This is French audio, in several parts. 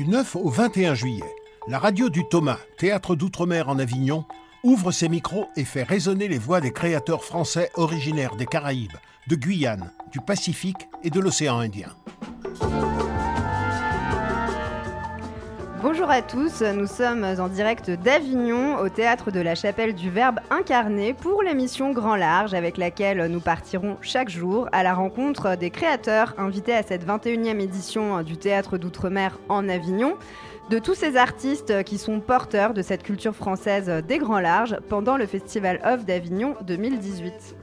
Du 9 au 21 juillet, la radio du Thomas, théâtre d'outre-mer en Avignon, ouvre ses micros et fait résonner les voix des créateurs français originaires des Caraïbes, de Guyane, du Pacifique et de l'océan Indien. Bonjour à tous, nous sommes en direct d'Avignon au théâtre de la Chapelle du Verbe incarné pour l'émission Grand Large avec laquelle nous partirons chaque jour à la rencontre des créateurs invités à cette 21e édition du théâtre d'outre-mer en Avignon de tous ces artistes qui sont porteurs de cette culture française des grands larges pendant le Festival Off d'Avignon 2018.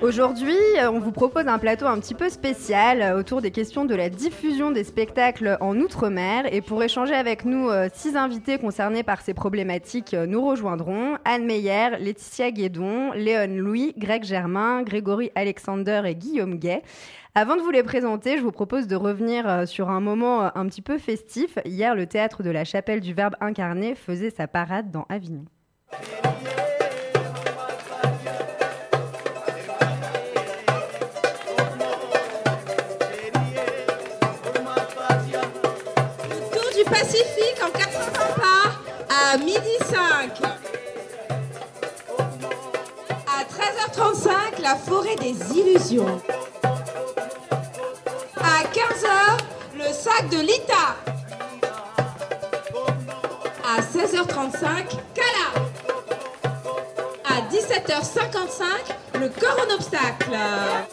Aujourd'hui, on vous propose un plateau un petit peu spécial autour des questions de la diffusion des spectacles en Outre-mer. Et pour échanger avec nous, euh, six invités concernés par ces problématiques euh, nous rejoindront. Anne Meyer, Laetitia Guédon, Léon Louis, Greg Germain, Grégory Alexander et Guillaume Gay. Avant de vous les présenter, je vous propose de revenir euh, sur un moment euh, un petit peu festif. Hier, le théâtre de la Chapelle du Verbe incarné faisait sa parade dans Avignon. Pacifique en 400 pas à midi 5. À 13h35, la forêt des illusions. À 15h, le sac de Lita. À 16h35, Kala. À 17h55, le corps en obstacle. À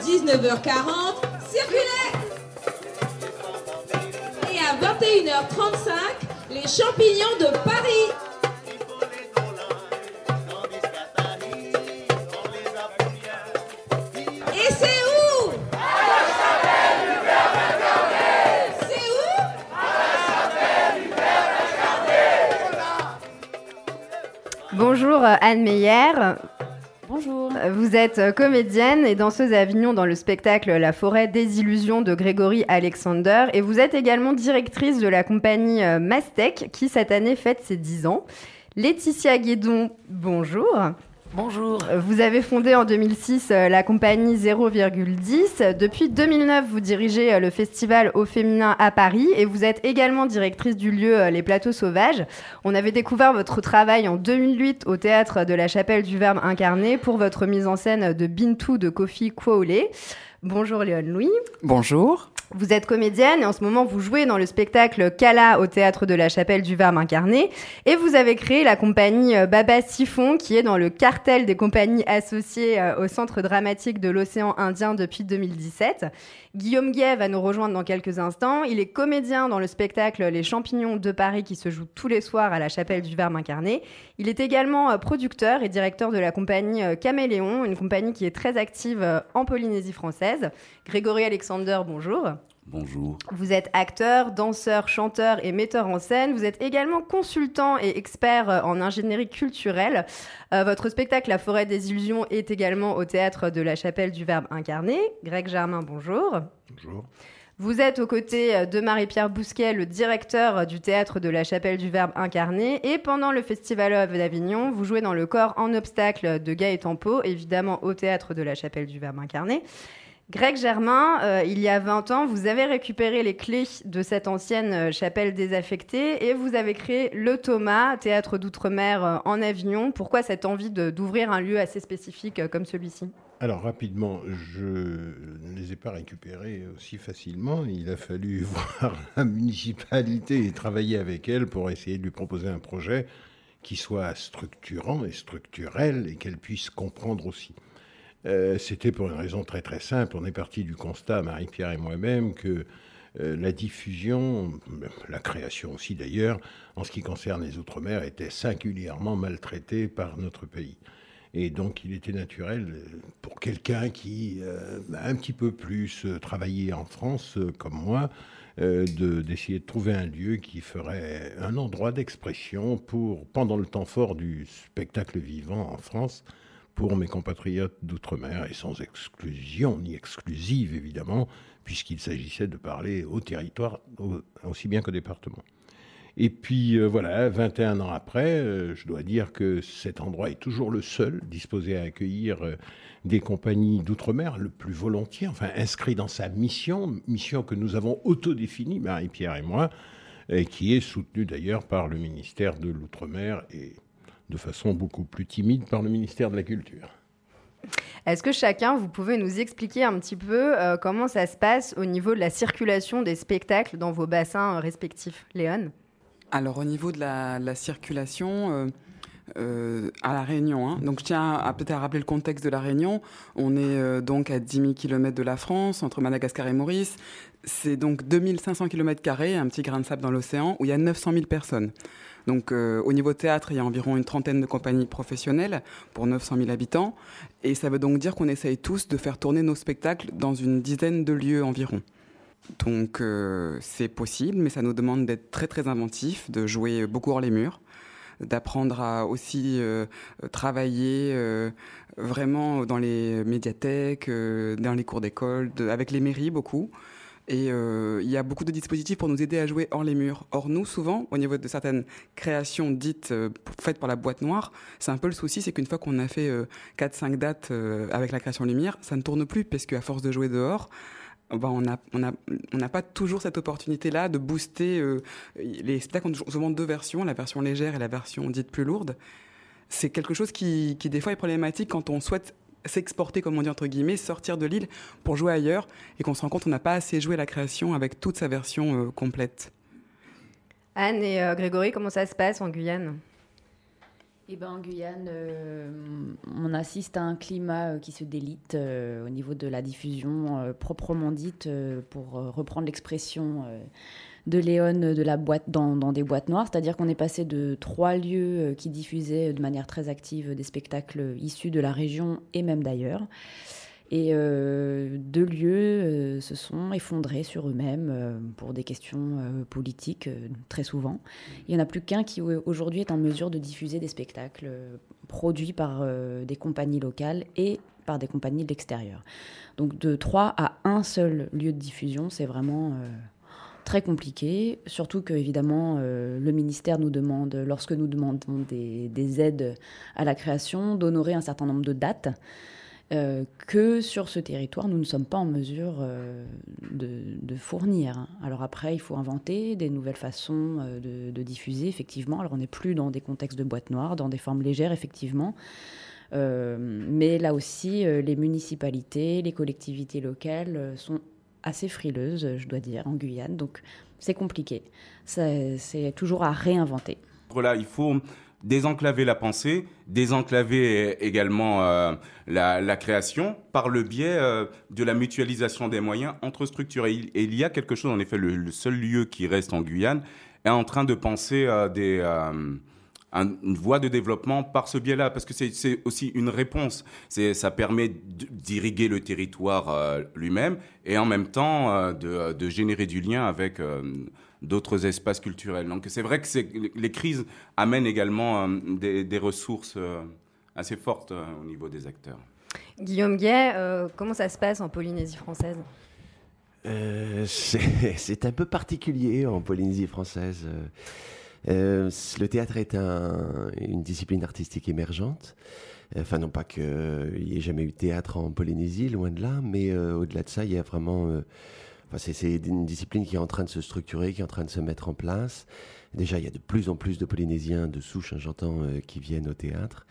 19h40, circuler. À 21h35, les champignons de Paris. Et c'est où? C'est où? Bonjour euh, Anne Meyer. Vous êtes euh, comédienne et danseuse à Avignon dans le spectacle La forêt des illusions de Grégory Alexander et vous êtes également directrice de la compagnie euh, Mastec qui cette année fête ses 10 ans. Laetitia Guédon, bonjour. Bonjour. Vous avez fondé en 2006 euh, la compagnie 0,10. Depuis 2009, vous dirigez euh, le festival au féminin à Paris et vous êtes également directrice du lieu euh, Les Plateaux Sauvages. On avait découvert votre travail en 2008 au théâtre de la Chapelle du Verbe incarné pour votre mise en scène de Bintou de Kofi Kwole. Bonjour Léon Louis. Bonjour. Vous êtes comédienne et en ce moment vous jouez dans le spectacle Kala au théâtre de la Chapelle du Verbe incarné et vous avez créé la compagnie euh, Baba Siphon qui est dans le cartel des compagnies associées euh, au Centre dramatique de l'océan Indien depuis 2017. Guillaume Guay va nous rejoindre dans quelques instants. Il est comédien dans le spectacle Les Champignons de Paris qui se joue tous les soirs à la Chapelle du Verbe incarné. Il est également euh, producteur et directeur de la compagnie euh, Caméléon, une compagnie qui est très active euh, en Polynésie française. Grégory Alexander, bonjour. Bonjour. Vous êtes acteur, danseur, chanteur et metteur en scène. Vous êtes également consultant et expert euh, en ingénierie culturelle. Euh, votre spectacle La forêt des illusions est également au théâtre de la Chapelle du Verbe incarné. Greg Germain, bonjour. Bonjour. Vous êtes aux côtés euh, de Marie-Pierre Bousquet, le directeur du théâtre de la Chapelle du Verbe incarné. Et pendant le Festival of d'Avignon, vous jouez dans le corps en obstacle de Gaëtan Pau, évidemment au théâtre de la Chapelle du Verbe incarné. Greg Germain, euh, il y a 20 ans, vous avez récupéré les clés de cette ancienne euh, chapelle désaffectée et vous avez créé le Thomas, théâtre d'outre-mer euh, en Avignon. Pourquoi cette envie d'ouvrir un lieu assez spécifique comme celui-ci? Alors rapidement, je ne les ai pas récupérés aussi facilement. Il a fallu voir la municipalité et travailler avec elle pour essayer de lui proposer un projet qui soit structurant et structurel et qu'elle puisse comprendre aussi. Euh, C'était pour une raison très très simple. On est parti du constat, Marie-Pierre et moi-même, que euh, la diffusion, la création aussi d'ailleurs, en ce qui concerne les Outre-mer, était singulièrement maltraitée par notre pays. Et donc, il était naturel euh, pour quelqu'un qui a un petit peu plus travaillé en France, comme moi, de- d'essayer de, trouver un lieu qui ferait un endroit d'expression pour, pendant le temps fort du spectacle vivant en France, pour mes compatriotes d'outre-mer, et sans exclusion ni exclusive évidemment, puisqu'il s'agissait de parler au territoire au- aussi bien qu'au département. Et puis voilà, 21 ans après, je dois dire que cet endroit est toujours le seul disposé à accueillir des compagnies d'outre-mer le plus volontiers, enfin inscrit dans sa mission, mission que nous avons autodéfinie, Marie-Pierre et moi, et qui est soutenue d'ailleurs par le ministère de l'Outre-mer et de façon beaucoup plus timide par le ministère de la Culture. Est-ce que chacun, vous pouvez nous expliquer un petit peu euh, comment ça se passe au niveau de la circulation des spectacles dans vos bassins euh, respectifs Léon? Alors au niveau de la, circulation, euh, euh, à La Réunion. Hein. Donc je tiens à, peut-être à rappeler le contexte de La Réunion. On est euh, donc à 10 000 km de la France, entre Madagascar et Maurice. C'est donc 2500 km, un petit grain de sable dans l'océan, où il y a 900 000 personnes. Donc euh, au niveau théâtre, il y a environ une trentaine de compagnies professionnelles pour 900 000 habitants. Et ça veut donc dire qu'on essaye tous de faire tourner nos spectacles dans une dizaine de lieux environ. Donc c'est possible, mais ça nous demande d'être très très inventifs, de jouer beaucoup hors les murs d'apprendre à aussi euh, travailler euh, vraiment dans les médiathèques, euh, dans les cours d'école, avec les mairies beaucoup. Et il y a beaucoup de dispositifs pour nous aider à jouer hors les murs. Or, nous, souvent, au niveau de certaines créations dites faites par la boîte noire, c'est un peu le souci, c'est qu'une fois qu'on a fait 4-5 dates avec la création lumière, ça ne tourne plus, parce qu'à force de jouer dehors, bah, on n'a pas toujours cette opportunité-là de booster. Euh, les spectacles ont souvent deux versions, la version légère et la version dite plus lourde. C'est quelque chose qui, des fois, est problématique quand on souhaite s'exporter, comme on dit entre guillemets, sortir de l'île pour jouer ailleurs et qu'on se rend compte qu'on n'a pas assez joué la création avec toute sa version euh, complète. Anne et euh, Grégory, comment ça se passe en Guyane? Eh ben, en Guyane, euh, on assiste à un climat euh, qui se délite euh, au niveau de la diffusion proprement dite, pour reprendre l'expression de Léon de la boîte dans, dans des boîtes noires, c'est-à-dire qu'on est passé de trois lieux qui diffusaient de manière très active des spectacles issus de la région et même d'ailleurs et euh, deux lieux euh, se sont effondrés sur eux-mêmes euh, pour des questions politiques très souvent. Il n'y en a plus qu'un qui aujourd'hui est en mesure de diffuser des spectacles produits par des compagnies locales et par des compagnies de l'extérieur. Donc de trois à un seul lieu de diffusion, c'est vraiment très compliqué, surtout que évidemment le ministère nous demande, lorsque nous demandons des, des aides à la création, d'honorer un certain nombre de dates. Euh, que sur ce territoire, nous ne sommes pas en mesure euh, de, fournir. Alors après, il faut inventer des nouvelles façons euh, de, diffuser, effectivement. Alors on n'est plus dans des contextes de boîte noire, dans des formes légères, effectivement. mais là aussi, les municipalités, les collectivités locales sont assez frileuses, je dois dire, en Guyane. Donc c'est compliqué. C'est toujours à réinventer. Voilà, il faut désenclaver la pensée, désenclaver également euh, la, création par le biais euh, de la mutualisation des moyens entre structures. Et il, y a quelque chose, en effet, le, seul lieu qui reste en Guyane est en train de penser à des, une voie de développement par ce biais-là, parce que c'est aussi une réponse. Ça permet d'irriguer le territoire euh, lui-même et en même temps de, de, générer du lien avec d'autres espaces culturels. Donc c'est vrai que les crises amènent également euh, des, ressources euh, assez fortes euh, au niveau des acteurs. Guillaume Gay, comment ça se passe en Polynésie française? C'est un peu particulier en Polynésie française. Le théâtre est une discipline artistique émergente. Enfin, non pas qu'il n'y ait jamais eu de théâtre en Polynésie, loin de là, mais au-delà de ça, il y a vraiment c'est une discipline qui est en train de se structurer, qui est en train de se mettre en place. Déjà, il y a de plus en plus de Polynésiens de souche, hein, j'entends, euh, qui viennent au théâtre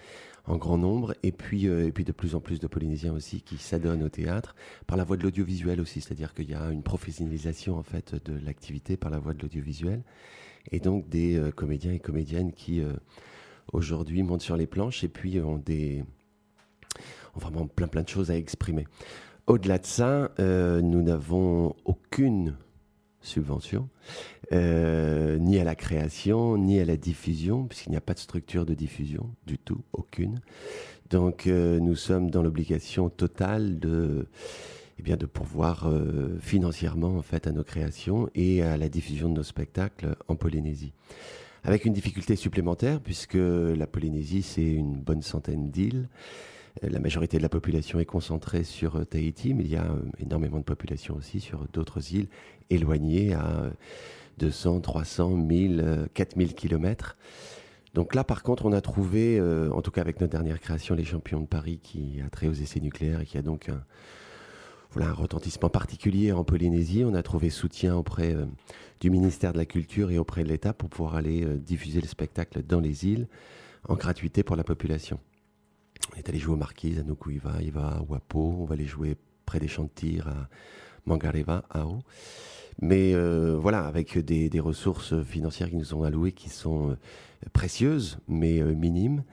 en grand nombre, et puis, euh, et puis de plus en plus de Polynésiens aussi qui s'adonnent au théâtre par la voie de l'audiovisuel aussi, c'est-à-dire qu'il y a une professionnalisation en fait de l'activité par la voie de l'audiovisuel, et donc des euh, comédiens et comédiennes qui aujourd'hui montent sur les planches et puis ont des ont vraiment plein plein de choses à exprimer. Au-delà de ça, euh, nous n'avons aucune subvention, euh, ni à la création, ni à la diffusion, puisqu'il n'y a pas de structure de diffusion du tout, aucune. Donc euh, nous sommes dans l'obligation totale de, de pourvoir financièrement en fait à nos créations et à la diffusion de nos spectacles en Polynésie. Avec une difficulté supplémentaire, puisque la Polynésie, c'est une bonne centaine d'îles. Euh, la majorité de la population est concentrée sur euh, Tahiti, mais il y a euh, énormément de population aussi sur d'autres îles éloignées à 200, 300, 1000, 4000 kilomètres. Donc là, par contre, on a trouvé, euh, en tout cas avec notre dernière création, Les Champions de Paris, qui a trait aux essais nucléaires et qui a donc un, voilà, un retentissement particulier en Polynésie. On a trouvé soutien auprès euh, du ministère de la Culture et auprès de l'État pour pouvoir aller euh, diffuser le spectacle dans les îles en gratuité pour la population. On est allé jouer aux Marquises, à Nukuiva, Iva, à Wapo. On va aller jouer près des tir à Mangareva, à O. Mais voilà, avec des, des, ressources financières qui nous sont allouées qui sont précieuses, mais euh, minimes.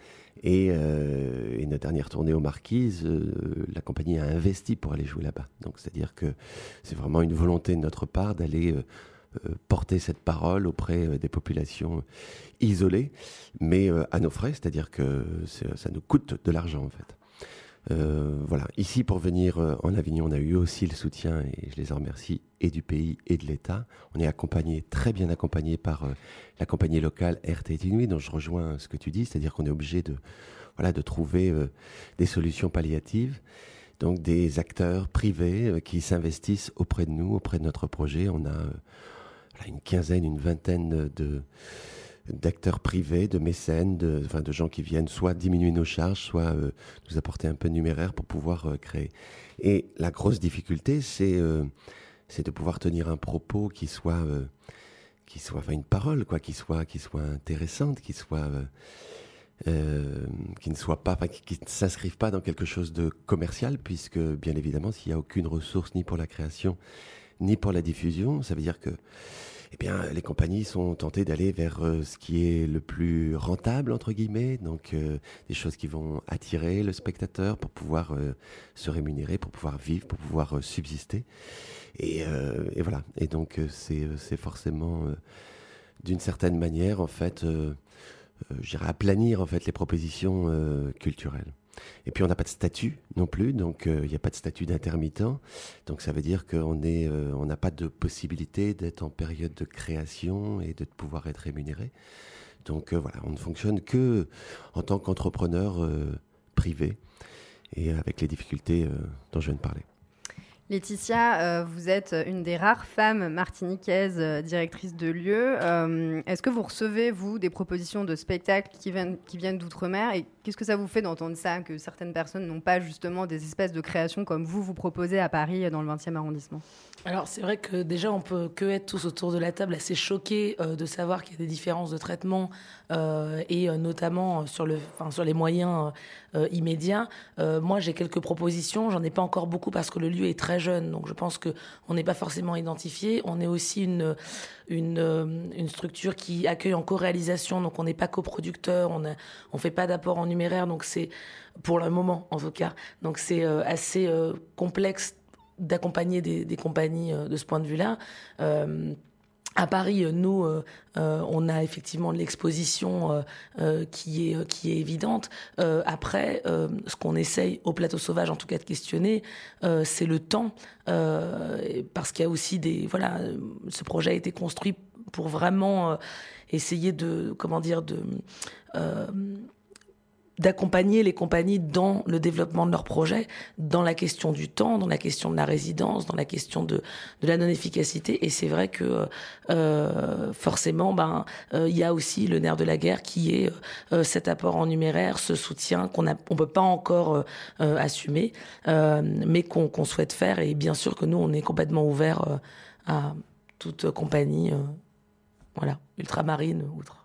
Et, euh, et, notre dernière tournée aux Marquises, euh, la compagnie a investi pour aller jouer là-bas. Donc, c'est-à-dire que c'est vraiment une volonté de notre part d'aller porter cette parole auprès des populations isolées, mais à nos frais, c'est-à-dire que ça nous coûte de l'argent en fait. Euh, voilà. Ici, pour venir euh, en Avignon, on a eu aussi le soutien, et je les en remercie, et du pays et de l'État. On est accompagné, très bien accompagné par euh, la compagnie locale RT Inuit, dont je rejoins ce que tu dis, c'est-à-dire qu'on est obligé de, voilà, de trouver des solutions palliatives. Donc des acteurs privés qui s'investissent auprès de nous, auprès de notre projet. On a une quinzaine, une vingtaine de d'acteurs privés, de mécènes, de, enfin, de gens qui viennent soit diminuer nos charges, soit euh, nous apporter un peu de numéraire pour pouvoir euh, créer. Et la grosse difficulté, c'est euh, de pouvoir tenir un propos qui soit, qui soit enfin, une parole, quoi, qui soit, qui soit intéressante, qui soit qui ne soit pas, qui, ne s'inscrive pas dans quelque chose de commercial, puisque bien évidemment, s'il n'y a aucune ressource ni pour la création, ni pour la diffusion, ça veut dire que eh bien, les compagnies sont tentées d'aller vers euh, ce qui est le plus rentable, entre guillemets, donc euh, des choses qui vont attirer le spectateur pour pouvoir euh, se rémunérer, pour pouvoir vivre, pour pouvoir subsister. Et, et, voilà. Et donc, c'est forcément, d'une certaine manière, en fait, j'irais aplanir en fait les propositions culturelles. Et puis on n'a pas de statut non plus, donc euh, il n'y a pas de statut d'intermittent. Donc ça veut dire qu'on euh, n'a pas de possibilité d'être en période de création et de pouvoir être rémunéré. Donc euh, voilà, on ne fonctionne que en tant qu'entrepreneur privé et avec les difficultés dont je viens de parler. Laetitia, euh, vous êtes une des rares femmes martiniquaises euh, directrices de lieu. Euh, est-ce que vous recevez, vous, des propositions de spectacles qui viennent, qui viennent d'outre-mer Et qu'est-ce que ça vous fait d'entendre ça, que certaines personnes n'ont pas justement des espèces de créations comme vous, vous proposez à Paris, dans le 20e arrondissement? Alors, c'est vrai que déjà, on peut que être tous autour de la table assez choqués de savoir qu'il y a des différences de traitement et notamment sur, le, sur les moyens immédiats. moi, j'ai quelques propositions. J'en ai pas encore beaucoup parce que le lieu est très jeune, donc je pense qu'on n'est pas forcément identifié. On est aussi une, euh, structure qui accueille en co-réalisation, donc on n'est pas coproducteur, on ne fait pas d'apport en numéraire, donc c'est pour le moment en tout cas. Donc c'est euh, assez euh, complexe d'accompagner des, compagnies de ce point de vue-là. À Paris, euh, nous, euh, euh, on a effectivement l'exposition qui est qui est évidente. après, ce qu'on essaye au plateau sauvage, en tout cas, de questionner, c'est le temps, parce qu'il y a aussi des voilà, ce projet a été construit pour vraiment essayer de comment dire de d'accompagner les compagnies dans le développement de leurs projets, dans la question du temps, dans la question de la résidence, dans la question de, de la non-efficacité. Et c'est vrai que euh, forcément, ben, euh, il y a aussi le nerf de la guerre qui est euh, cet apport en numéraire, ce soutien qu'on ne on peut pas encore assumer, mais qu'on souhaite faire. Et bien sûr que nous, on est complètement ouvert à toute compagnie, voilà, ultramarine, outre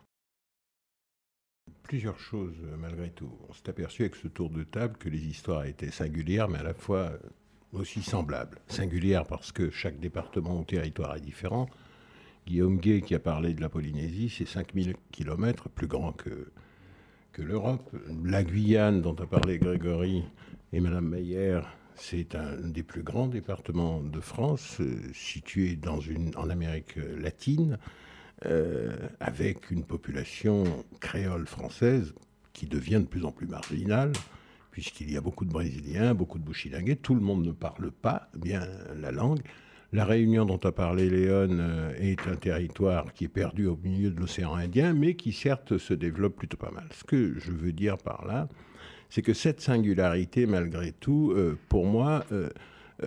plusieurs choses euh, malgré tout. On s'est aperçu avec ce tour de table que les histoires étaient singulières, mais à la fois euh, aussi semblables. Singulières parce que chaque département ou territoire est différent. Guillaume Gay, qui a parlé de la Polynésie, c'est 5000 km, plus grand que, que l'Europe. La Guyane, dont a parlé Grégory et Madame Meyer, c'est un des plus grands départements de France, euh, situé dans une, en Amérique latine. Euh, avec une population créole française qui devient de plus en plus marginale, puisqu'il y a beaucoup de Brésiliens, beaucoup de Bouchilingués, tout le monde ne parle pas bien la langue. La Réunion dont a parlé Léon euh, est un territoire qui est perdu au milieu de l'océan Indien, mais qui certes se développe plutôt pas mal. Ce que je veux dire par là, c'est que cette singularité, malgré tout, euh, pour moi,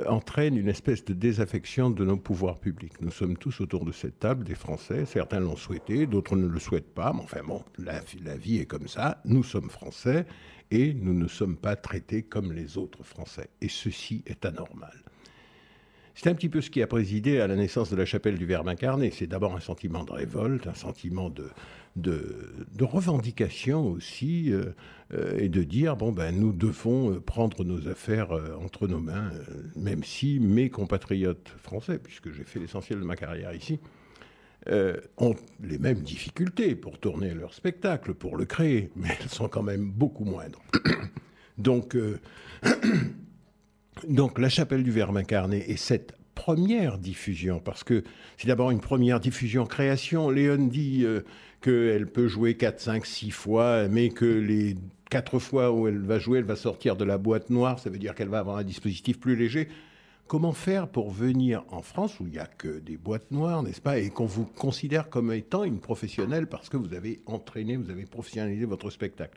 entraîne une espèce de désaffection de nos pouvoirs publics. Nous sommes tous autour de cette table, des Français, certains l'ont souhaité, d'autres ne le souhaitent pas, mais enfin bon, la, la vie est comme ça, nous sommes Français et nous ne sommes pas traités comme les autres Français. Et ceci est anormal. C'est un petit peu ce qui a présidé à la naissance de la chapelle du Verbe incarné. C'est d'abord un sentiment de révolte, un sentiment de, revendication aussi, euh, euh, et de dire bon ben nous devons euh, prendre nos affaires entre nos mains, même si mes compatriotes français, puisque j'ai fait l'essentiel de ma carrière ici, ont les mêmes difficultés pour tourner leur spectacle, pour le créer, mais elles sont quand même beaucoup moindres. Donc, donc la chapelle du Verbe incarné est cette première diffusion, parce que c'est d'abord une première diffusion création. Léon dit euh, qu'elle peut jouer 4, 5, 6 fois, mais que les quatre fois où elle va jouer, elle va sortir de la boîte noire, ça veut dire qu'elle va avoir un dispositif plus léger. Comment faire pour venir en France, où il n'y a que des boîtes noires, n'est-ce pas, et qu'on vous considère comme étant une professionnelle parce que vous avez entraîné, vous avez professionnalisé votre spectacle?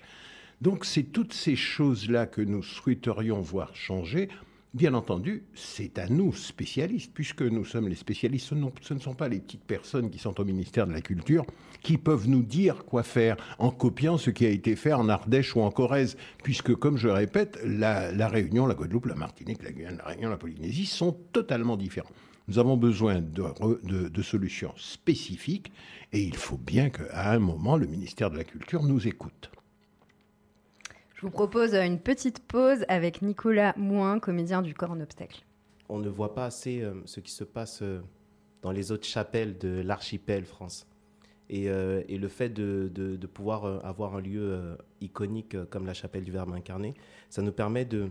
Donc c'est toutes ces choses-là que nous souhaiterions voir changer. Bien entendu, c'est à nous, spécialistes, puisque nous sommes les spécialistes, ce, ne sont pas les petites personnes qui sont au ministère de la Culture qui peuvent nous dire quoi faire en copiant ce qui a été fait en Ardèche ou en Corrèze, puisque, comme je répète, la, Réunion, la Guadeloupe, la Martinique, la Guyane, la Réunion, la Polynésie sont totalement différents. Nous avons besoin de- de solutions spécifiques et il faut bien qu'à un moment, le ministère de la Culture nous écoute. Je vous propose une petite pause avec Nicolas Mouin, comédien du corps en obstacle. on ne voit pas assez euh, ce qui se passe euh, dans les autres chapelles de l'archipel France. Et, euh, le fait de, pouvoir avoir un lieu iconique comme la chapelle du Verbe incarné, ça nous permet de,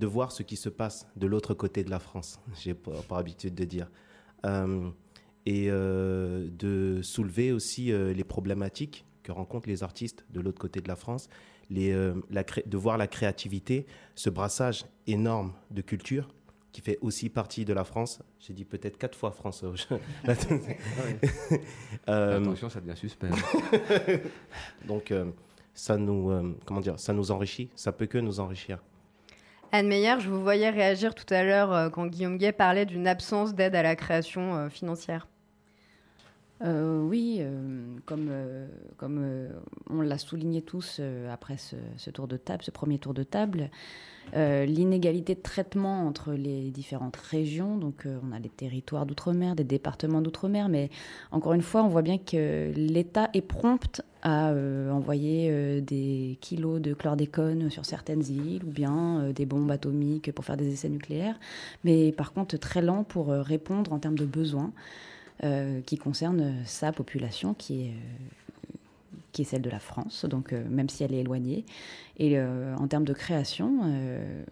voir ce qui se passe de l'autre côté de la France, j'ai pas, pas habitude de dire. Et de soulever aussi les problématiques que rencontrent les artistes de l'autre côté de la France, les, euh, la cré- de voir la créativité, ce brassage énorme de culture qui fait aussi partie de la France. J'ai dit peut-être quatre fois France. Euh, Attention, ça devient suspect. donc euh, ça nous, euh, comment dire, ça nous enrichit. Ça peut que nous enrichir. Anne Meyer, je vous voyais réagir tout à l'heure euh, quand Guillaume Gay parlait d'une absence d'aide à la création euh, financière. Euh, oui, euh, comme, euh, on l'a souligné tous après ce, tour de table, ce premier tour de table, l'inégalité de traitement entre les différentes régions. Donc, on a les territoires d'outre-mer, des départements d'outre-mer, mais encore une fois, on voit bien que l'État est prompt à envoyer des kilos de chlordécone sur certaines îles ou bien des bombes atomiques pour faire des essais nucléaires, mais par contre très lent pour répondre en termes de besoins qui concerne sa population qui est, euh, celle de la France, donc euh, même si elle est éloignée. Et euh, en termes de création, euh,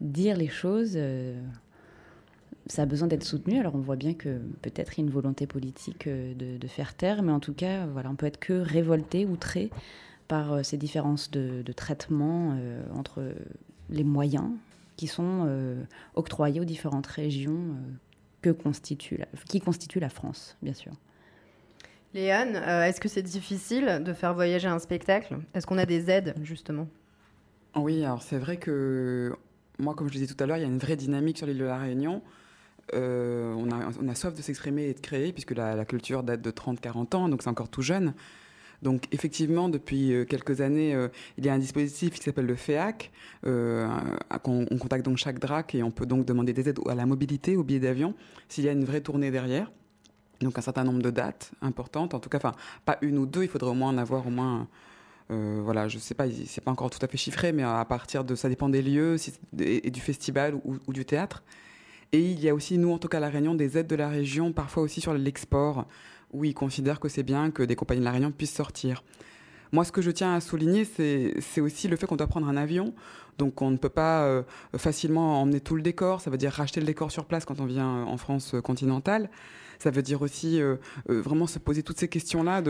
dire les choses, euh, ça a besoin d'être soutenu. Alors on voit bien que peut-être il y a une volonté politique euh, de, faire taire, mais en tout cas, voilà, on peut être que révolté, outré par euh, ces différences de, traitement euh, entre les moyens qui sont euh, octroyés aux différentes régions euh, que constitue la- qui constituent la France, bien sûr. Léon, euh, est-ce que c'est difficile de faire voyager un spectacle? Est-ce qu'on a des aides, justement? Oui, alors c'est vrai que moi, comme je disais tout à l'heure, il y a une vraie dynamique sur l'île de la Réunion. Euh, on, a, on a soif de s'exprimer et de créer, puisque la, la culture date de 30-40 ans, donc c'est encore tout jeune. Donc effectivement, depuis euh, quelques années, euh, il y a un dispositif qui s'appelle le FEAC, euh, on contacte donc chaque DRAC et on peut donc demander des aides à la mobilité, au billet d'avion, s'il y a une vraie tournée derrière. Donc un certain nombre de dates importantes, en tout cas, enfin pas une ou deux, il faudrait au moins en avoir au moins euh, voilà, je sais pas, c'est pas encore tout à fait chiffré, mais à partir de, ça dépend des lieux et, du festival ou du théâtre. Et il y a aussi, nous, en tout cas, à La Réunion, des aides de la région, parfois aussi sur l'export, où ils considèrent que c'est bien que des compagnies de La Réunion puissent sortir. Moi, ce que je tiens à souligner, c'est aussi le fait qu'on doit prendre un avion. Donc, on ne peut pas euh, facilement emmener tout le décor. Ça veut dire racheter le décor sur place quand on vient en France euh, continentale. Ça veut dire aussi euh, euh, vraiment se poser toutes ces questions-là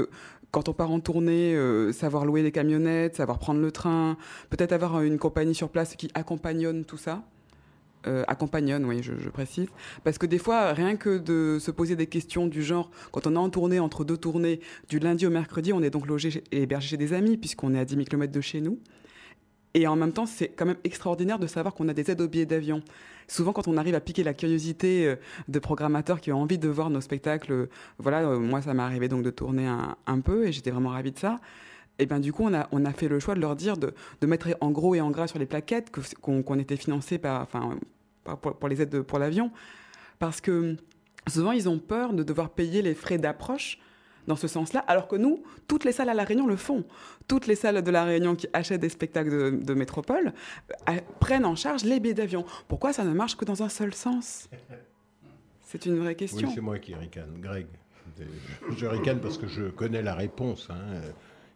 quand on part en tournée, euh, savoir louer des camionnettes, savoir prendre le train, peut-être avoir une compagnie sur place qui accompagnonne tout ça. Euh, accompagnonne, oui, je, précise. Parce que des fois, rien que de se poser des questions du genre, quand on est en tournée, entre deux tournées, du lundi au mercredi, on est donc logé et hébergé chez des amis, puisqu'on est à 10 000 km de chez nous. Et en même temps, c'est quand même extraordinaire de savoir qu'on a des aides aux billets d'avion. Souvent, quand on arrive à piquer la curiosité euh, de programmateurs qui ont envie de voir nos spectacles, euh, voilà, euh, moi, ça m'est arrivé donc de tourner un, peu et j'étais vraiment ravie de ça. Et bien, du coup, on a, fait le choix de leur dire de, mettre en gros et en gras sur les plaquettes que- qu'on était financé par, enfin, pour, pour les aides de- pour l'avion. Parce que souvent, ils ont peur de devoir payer les frais d'approche dans ce sens-là, alors que nous, toutes les salles à La Réunion le font. Toutes les salles de La Réunion qui achètent des spectacles de, de métropole euh, prennent en charge les billets d'avion. Pourquoi ça ne marche que dans un seul sens? C'est une vraie Oui, question. c'est moi qui ricane, Greg. Je ricane parce que je connais la réponse. hein.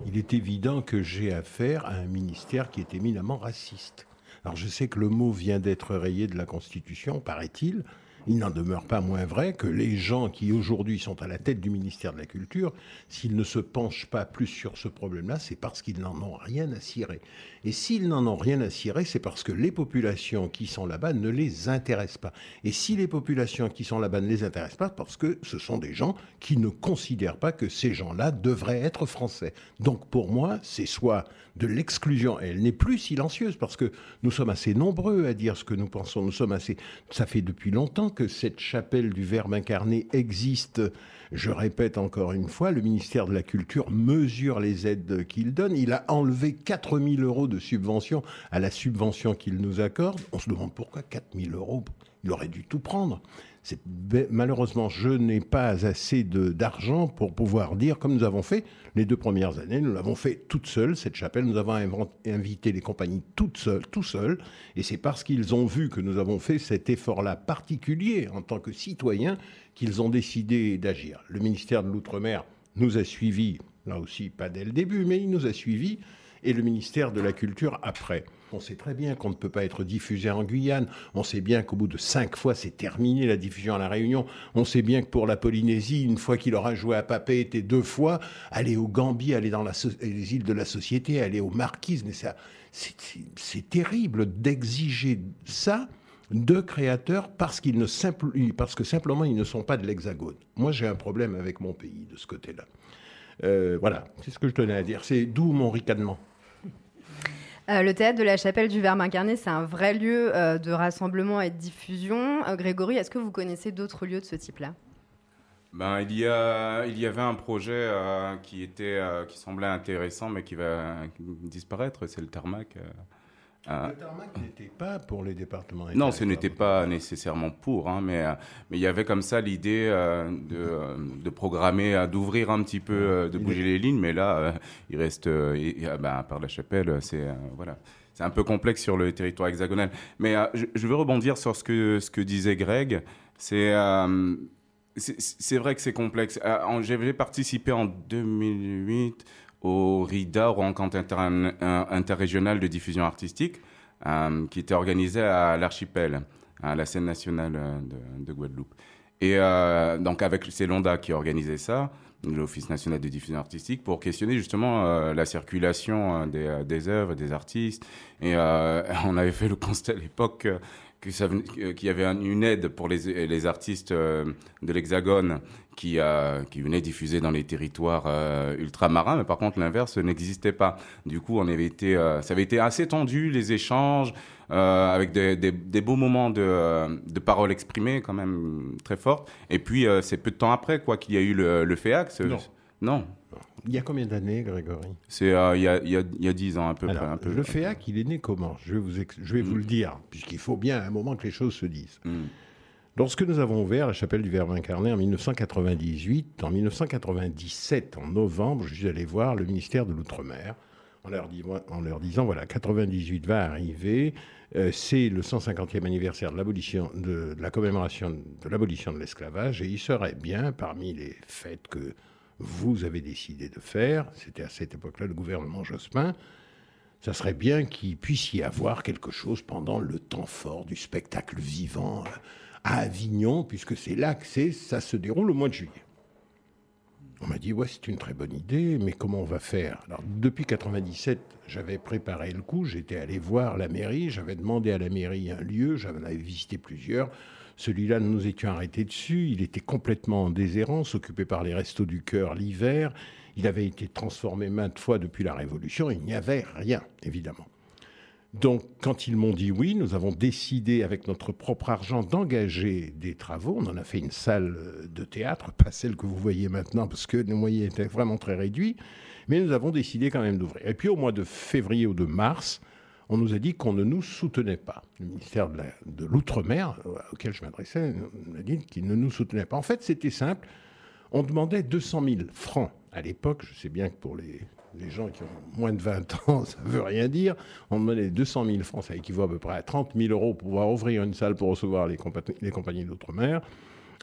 Il est évident que j'ai affaire à un ministère qui est éminemment raciste. Alors je sais que le mot vient d'être rayé de la Constitution, paraît-il. Il n'en demeure pas moins vrai que les gens qui aujourd'hui sont à la tête du ministère de la Culture, s'ils ne se penchent pas plus sur ce problème-là, c'est parce qu'ils n'en ont rien à cirer. Et s'ils n'en ont rien à cirer, c'est parce que les populations qui sont là-bas ne les intéressent pas. Et si les populations qui sont là-bas ne les intéressent pas, parce que ce sont des gens qui ne considèrent pas que ces gens-là devraient être français. Donc pour moi, c'est soit de l'exclusion, et elle n'est plus silencieuse, parce que nous sommes assez nombreux à dire ce que nous pensons, nous sommes assez... Ça fait depuis longtemps que cette chapelle du Verbe incarné existe. Je répète encore une fois, le ministère de la Culture mesure les aides qu'il donne. Il a enlevé 4000 euros de subvention à la subvention qu'il nous accorde. On se demande pourquoi 4000 euros. Il aurait dû tout prendre. Malheureusement, je n'ai pas assez d'argent pour pouvoir dire, comme nous avons fait les deux premières années, nous l'avons fait toute seule, cette chapelle. Nous avons invité les compagnies toutes seules, tout seuls. Et c'est parce qu'ils ont vu que nous avons fait cet effort-là particulier en tant que citoyens qu'ils ont décidé d'agir. Le ministère de l'Outre-mer nous a suivis, là aussi pas dès le début, mais il nous a suivis, et le ministère de la Culture après. On sait très bien qu'on ne peut pas être diffusé en Guyane. On sait bien qu'au bout de cinq fois, c'est terminé la diffusion à La Réunion. On sait bien que pour la Polynésie, une fois qu'il aura joué à Papeete et deux fois, aller au Gambie, aller dans les îles de la Société, aller aux Marquises, mais ça, c'est terrible d'exiger ça de créateurs parce, qu'ils ne simple- parce que simplement ils ne sont pas de l'Hexagone. Moi, j'ai un problème avec mon pays de ce côté-là. Euh, voilà, c'est ce que je tenais à dire. C'est d'où mon ricanement. Euh, le théâtre de la Chapelle du Verbe incarné, c'est un vrai lieu euh, de rassemblement et de diffusion. Euh, Grégory, est-ce que vous connaissez d'autres lieux de ce type-là? Ben, il, y a, il y avait un projet euh, qui, était, euh, qui semblait intéressant, mais qui va disparaître, c'est le tarmac. euh. Euh, Le tarmac n'était pas pour les départements. non, ce n'était pas nécessairement pour, hein, mais, euh, mais il y avait comme ça l'idée euh, de, euh, de programmer, d'ouvrir un petit peu, de bouger les lignes, mais là, euh, il reste, euh, et- ah ben, à part la chapelle, c'est voilà. C'est un peu complexe sur le territoire hexagonal. Mais je, je veux rebondir sur ce que, ce que disait Greg. C'est c'est- vrai que c'est complexe. J'avais participé en 2008 au RIDA, rencontre inter- de diffusion artistique, euh, qui était organisée à l'archipel, à la scène nationale euh, de, de Guadeloupe. Et euh, donc avec c'est l'ONDA qui organisait ça, l'Office national de diffusion artistique, pour questionner justement la circulation des, des œuvres, des artistes. Et on avait fait le constat à l'époque euh, venait- qu'il y avait un- une aide pour les, les artistes euh, de l'Hexagone qui, euh, qui venaient diffuser dans les territoires euh, ultramarins, mais par contre l'inverse n'existait pas. Du coup, on avait été, euh, ça avait été assez tendu les échanges, avec des, des- des beaux moments de, de paroles exprimées quand même très fortes. Et puis c'est peu de temps après quoi qu'il y a eu le, le FEAC. Non, Il y a combien d'années, Grégory c'est euh, il y, a, il y, a, il y a 10 ans à peu Alors, près. Un peu, le FEAC, il est né comment? Je vais, vous, ex- je vais vous le dire, puisqu'il faut bien à un moment que les choses se disent. Mm. Lorsque nous avons ouvert la chapelle du Verbe incarné en 1998, en 1997, en novembre, je suis allé voir le ministère de l'Outre-mer en leur, dis- en leur disant voilà, 98 va arriver, euh, c'est le 150e anniversaire de l'abolition de, de la commémoration de l'abolition de l'esclavage, et il serait bien parmi les fêtes que vous avez décidé de faire, c'était à cette époque-là le gouvernement Jospin, ça serait bien qu'il puisse y avoir quelque chose pendant le temps fort du spectacle vivant euh, à Avignon, puisque c'est là que ça se déroule au mois de juillet. On m'a dit, ouais, c'est une très bonne idée, mais comment on va faire? Alors, depuis 97, j'avais préparé le coup, j'étais allé voir la mairie, j'avais demandé à la mairie un lieu, j'en avais visité plusieurs. Celui-là, nous nous étions arrêtés dessus, il était complètement en déshérence, occupé par les restos du cœur l'hiver. Il avait été transformé maintes fois depuis la Révolution, il n'y avait rien, évidemment. Donc, quand ils m'ont dit oui, nous avons décidé avec notre propre argent d'engager des travaux. On en a fait une salle de théâtre, pas celle que vous voyez maintenant, parce que les moyens étaient vraiment très réduits. Mais nous avons décidé quand même d'ouvrir. Et puis, au mois de février ou de mars, on nous a dit qu'on ne nous soutenait pas. Le ministère de l'Outre-mer, auquel je m'adressais, m'a dit qu'il ne nous soutenait pas. En fait, c'était simple. On demandait 200 000 francs. À l'époque, je sais bien que pour les, les gens qui ont moins de 20 ans, ça ne veut rien dire. On demandait 200 000 francs, ça équivaut à peu près à 30 000 euros pour pouvoir ouvrir une salle pour recevoir les, compagnies, les compagnies d'outre-mer.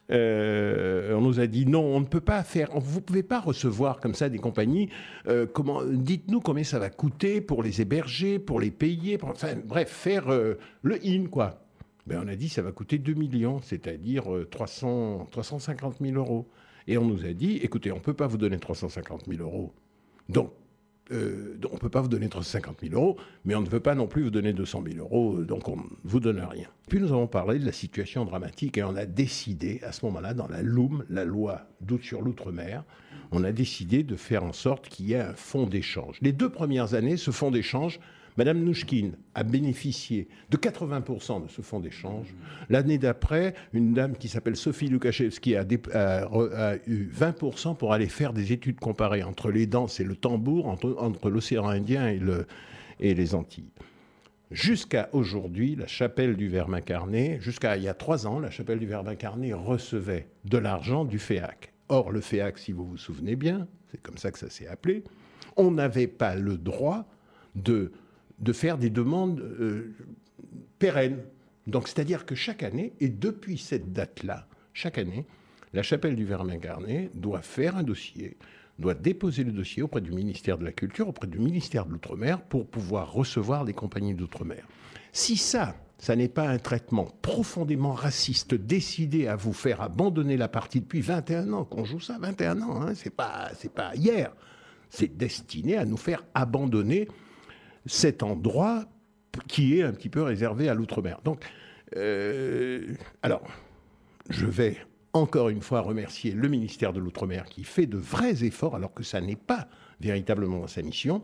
Euh, on nous a dit non, on ne peut pas faire, vous ne pouvez pas recevoir comme ça des compagnies. Euh, comment, dites-nous combien ça va coûter pour les héberger, pour les payer, enfin, bref, faire euh, le in quoi. Ben, on a dit ça va coûter 2 millions, c'est-à-dire 300, 350 000 euros. Et on nous a dit, écoutez, on ne peut pas vous donner 350 000 euros. Donc, euh, on ne peut pas vous donner 350 000 euros, mais on ne veut pas non plus vous donner 200 000 euros, donc on ne vous donne rien. Puis nous avons parlé de la situation dramatique et on a décidé, à ce moment-là, dans la LOUM, la loi d'août sur l'outre-mer, on a décidé de faire en sorte qu'il y ait un fonds d'échange. Les deux premières années, ce fonds d'échange Madame Nouchkine a bénéficié de 80% de ce fonds d'échange. L'année d'après, une dame qui s'appelle Sophie Lukaszewski a, eu 20% pour aller faire des études comparées entre les danses et le tambour, entre, l'océan Indien et, et les Antilles. Jusqu'à aujourd'hui, la chapelle du Verbe incarné, jusqu'à il y a trois ans, la chapelle du Verbe incarné recevait de l'argent du FEAC. Or, le FEAC, si vous vous souvenez bien, c'est comme ça que ça s'est appelé, on n'avait pas le droit de de faire des demandes euh, pérennes. Donc, c'est-à-dire que chaque année, et depuis cette date-là, chaque année, la chapelle du Verbe incarné doit faire un dossier, doit déposer le dossier auprès du ministère de la Culture, auprès du ministère de l'Outre-mer, pour pouvoir recevoir les compagnies d'Outre-mer. Si ça, ça n'est pas un traitement profondément raciste décidé à vous faire abandonner la partie depuis 21 ans, qu'on joue ça 21 ans, hein, c'est pas, pas hier. C'est destiné à nous faire abandonner cet endroit qui est un petit peu réservé à l'outre-mer. Donc, euh, alors, je vais encore une fois remercier le ministère de l'Outre-mer qui fait de vrais efforts alors que ça n'est pas véritablement sa mission.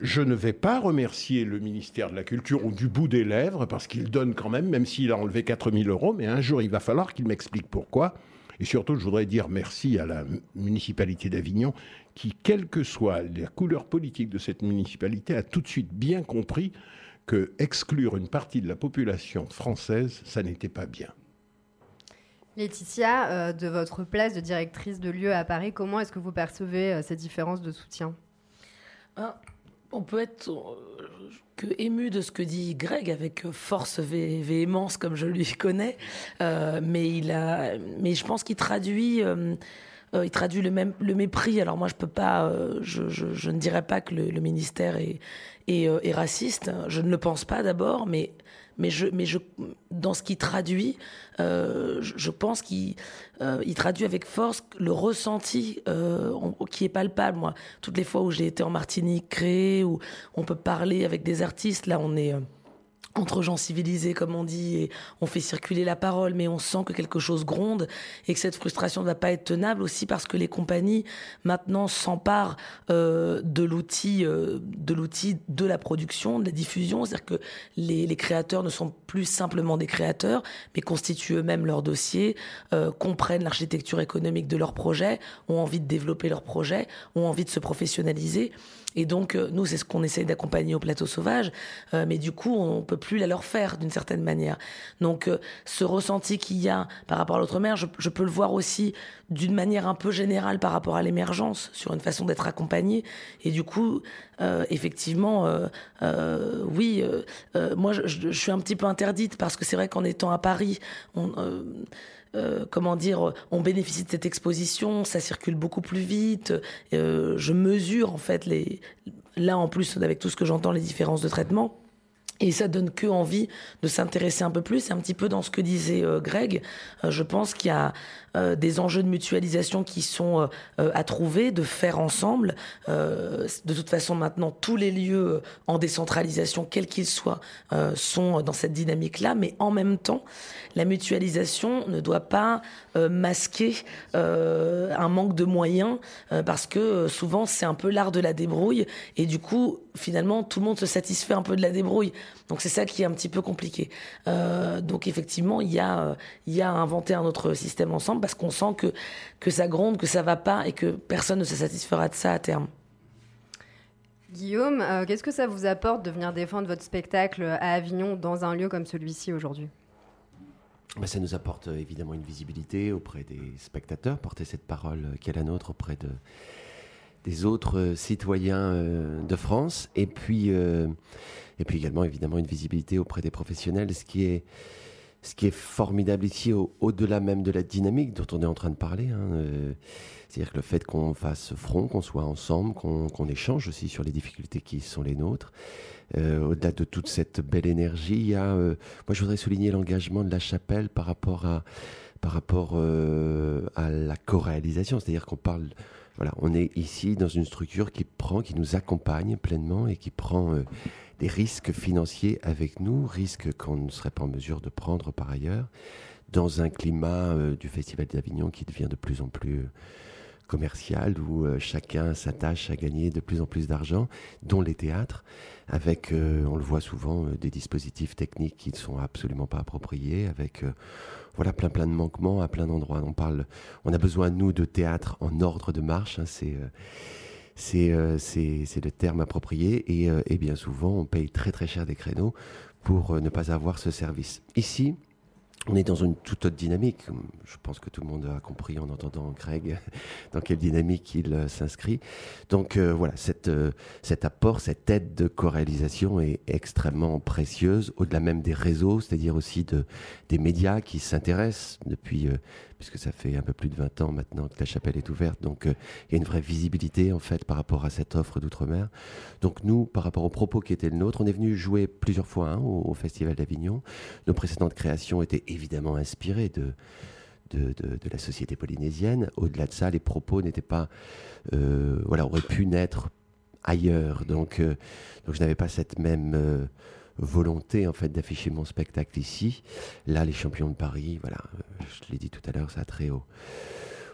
Je ne vais pas remercier le ministère de la Culture ou du bout des lèvres parce qu'il donne quand même, même s'il a enlevé 4000 euros, mais un jour il va falloir qu'il m'explique pourquoi. Et surtout, je voudrais dire merci à la municipalité d'Avignon qui, quelle que soit la couleur politique de cette municipalité, a tout de suite bien compris que exclure une partie de la population française, ça n'était pas bien. Laetitia, euh, de votre place de directrice de lieu à Paris, comment est-ce que vous percevez euh, ces différences de soutien? Ah, On peut être euh, que ému de ce que dit Greg avec force véhémence comme je lui connais, mais il a, mais je pense qu'il traduit euh, il traduit le même le mépris. Alors moi, je peux pas, euh, je, ne dirais pas que le, ministère euh, est, raciste. Je ne le pense pas d'abord, mais mais je mais je dans ce qu'il traduit, je, pense qu'il il traduit avec force le ressenti qui est palpable. Moi, toutes les fois où j'ai été en Martinique créé, où on peut parler avec des artistes, là, on est entre gens civilisés, comme on dit, et on fait circuler la parole, mais on sent que quelque chose gronde et que cette frustration ne va pas être tenable aussi parce que les compagnies maintenant s'emparent euh, de l'outil, euh, de l'outil de la production, de la diffusion, c'est-à-dire que les, les, créateurs ne sont plus simplement des créateurs, mais constituent eux-mêmes leur dossier, euh, comprennent l'architecture économique de leur projet, ont envie de développer leur projet, ont envie de se professionnaliser. Et donc, euh, nous, c'est ce qu'on essaie d'accompagner au plateau sauvage, euh, mais du coup, on peut plus la leur faire d'une certaine manière. Donc, euh, ce ressenti qu'il y a par rapport à l'autre mer, je, peux le voir aussi d'une manière un peu générale par rapport à l'émergence, sur une façon d'être accompagné. Et du coup, effectivement, oui, moi, je, suis un petit peu interdite parce que c'est vrai qu'en étant à Paris, on euh, comment dire, on bénéficie de cette exposition, ça circule beaucoup plus vite. Euh, je mesure en fait les, là en plus avec tout ce que j'entends, les différences de traitement. Et ça donne que envie de s'intéresser un peu plus. C'est un petit peu dans ce que disait euh, Greg. Euh, je pense qu'il y a euh, des enjeux de mutualisation qui sont à trouver, de faire ensemble. de toute façon, maintenant, tous les lieux en décentralisation, quels qu'ils soient, sont dans cette dynamique-là. Mais en même temps, la mutualisation ne doit pas masquer un manque de moyens, parce que souvent, c'est un peu l'art de la débrouille. Et du coup, finalement, tout le monde se satisfait un peu de la débrouille. Donc c'est ça qui est un petit peu compliqué. Euh, donc effectivement, il y, a, euh, il y a à inventer un autre système ensemble parce qu'on sent que, que ça gronde, que ça va pas et que personne ne se satisfera de ça à terme. Guillaume, euh, qu'est-ce que ça vous apporte de venir défendre votre spectacle à Avignon dans un lieu comme celui-ci aujourd'hui? Ça nous apporte évidemment une visibilité auprès des spectateurs, porter cette parole qui est la nôtre auprès de, des autres citoyens de France. Et puis, et puis également évidemment une visibilité auprès des professionnels, ce qui est, ce qui est formidable ici, au-delà même de la dynamique dont on est en train de parler. Hein, euh, c'est-à-dire que le fait qu'on fasse front, qu'on soit ensemble, qu'on échange aussi sur les difficultés qui sont les nôtres. Euh, au-delà de toute cette belle énergie, il y a, euh, moi je voudrais souligner l'engagement de la chapelle par rapport à, par rapport à la co-réalisation, c'est-à-dire qu'on parle voilà, on est ici dans une structure qui prend, qui nous accompagne pleinement et qui prend des risques financiers avec nous, risques qu'on ne serait pas en mesure de prendre par ailleurs, dans un climat euh, du Festival d'Avignon qui devient de plus en plus euh, commercial, où euh, chacun s'attache à gagner de plus en plus d'argent, dont les théâtres, avec, on le voit souvent, des dispositifs techniques qui ne sont absolument pas appropriés, avec voilà plein plein de manquements à plein d'endroits. On parle, on a besoin nous de théâtre en ordre de marche. Hein, c'est euh, c'est le terme approprié. Euh, et, bien souvent, on paye très très cher des créneaux pour euh, ne pas avoir ce service. Ici, on est dans une toute autre dynamique. Je pense que tout le monde a compris en entendant Craig dans quelle dynamique il s'inscrit. Donc voilà, cette, cet apport, cette aide de co-réalisation est extrêmement précieuse, au-delà même des réseaux, c'est-à-dire aussi de, des médias qui s'intéressent depuis puisque ça fait un peu plus de 20 ans maintenant que la chapelle est ouverte. Donc euh, il y a une vraie visibilité en fait par rapport à cette offre d'outre-mer. Donc nous, par rapport aux propos qui étaient le nôtre, on est venu jouer plusieurs fois hein, au, Festival d'Avignon. Nos précédentes créations étaient évidemment inspirées de, de, la société polynésienne. Au-delà de ça, les propos n'étaient pas, euh, voilà, auraient pu naître ailleurs. Donc, euh, donc je n'avais pas cette même volonté en fait d'afficher mon spectacle ici. Là, les champions de Paris, voilà, euh, je l'ai dit tout à l'heure, ça a trait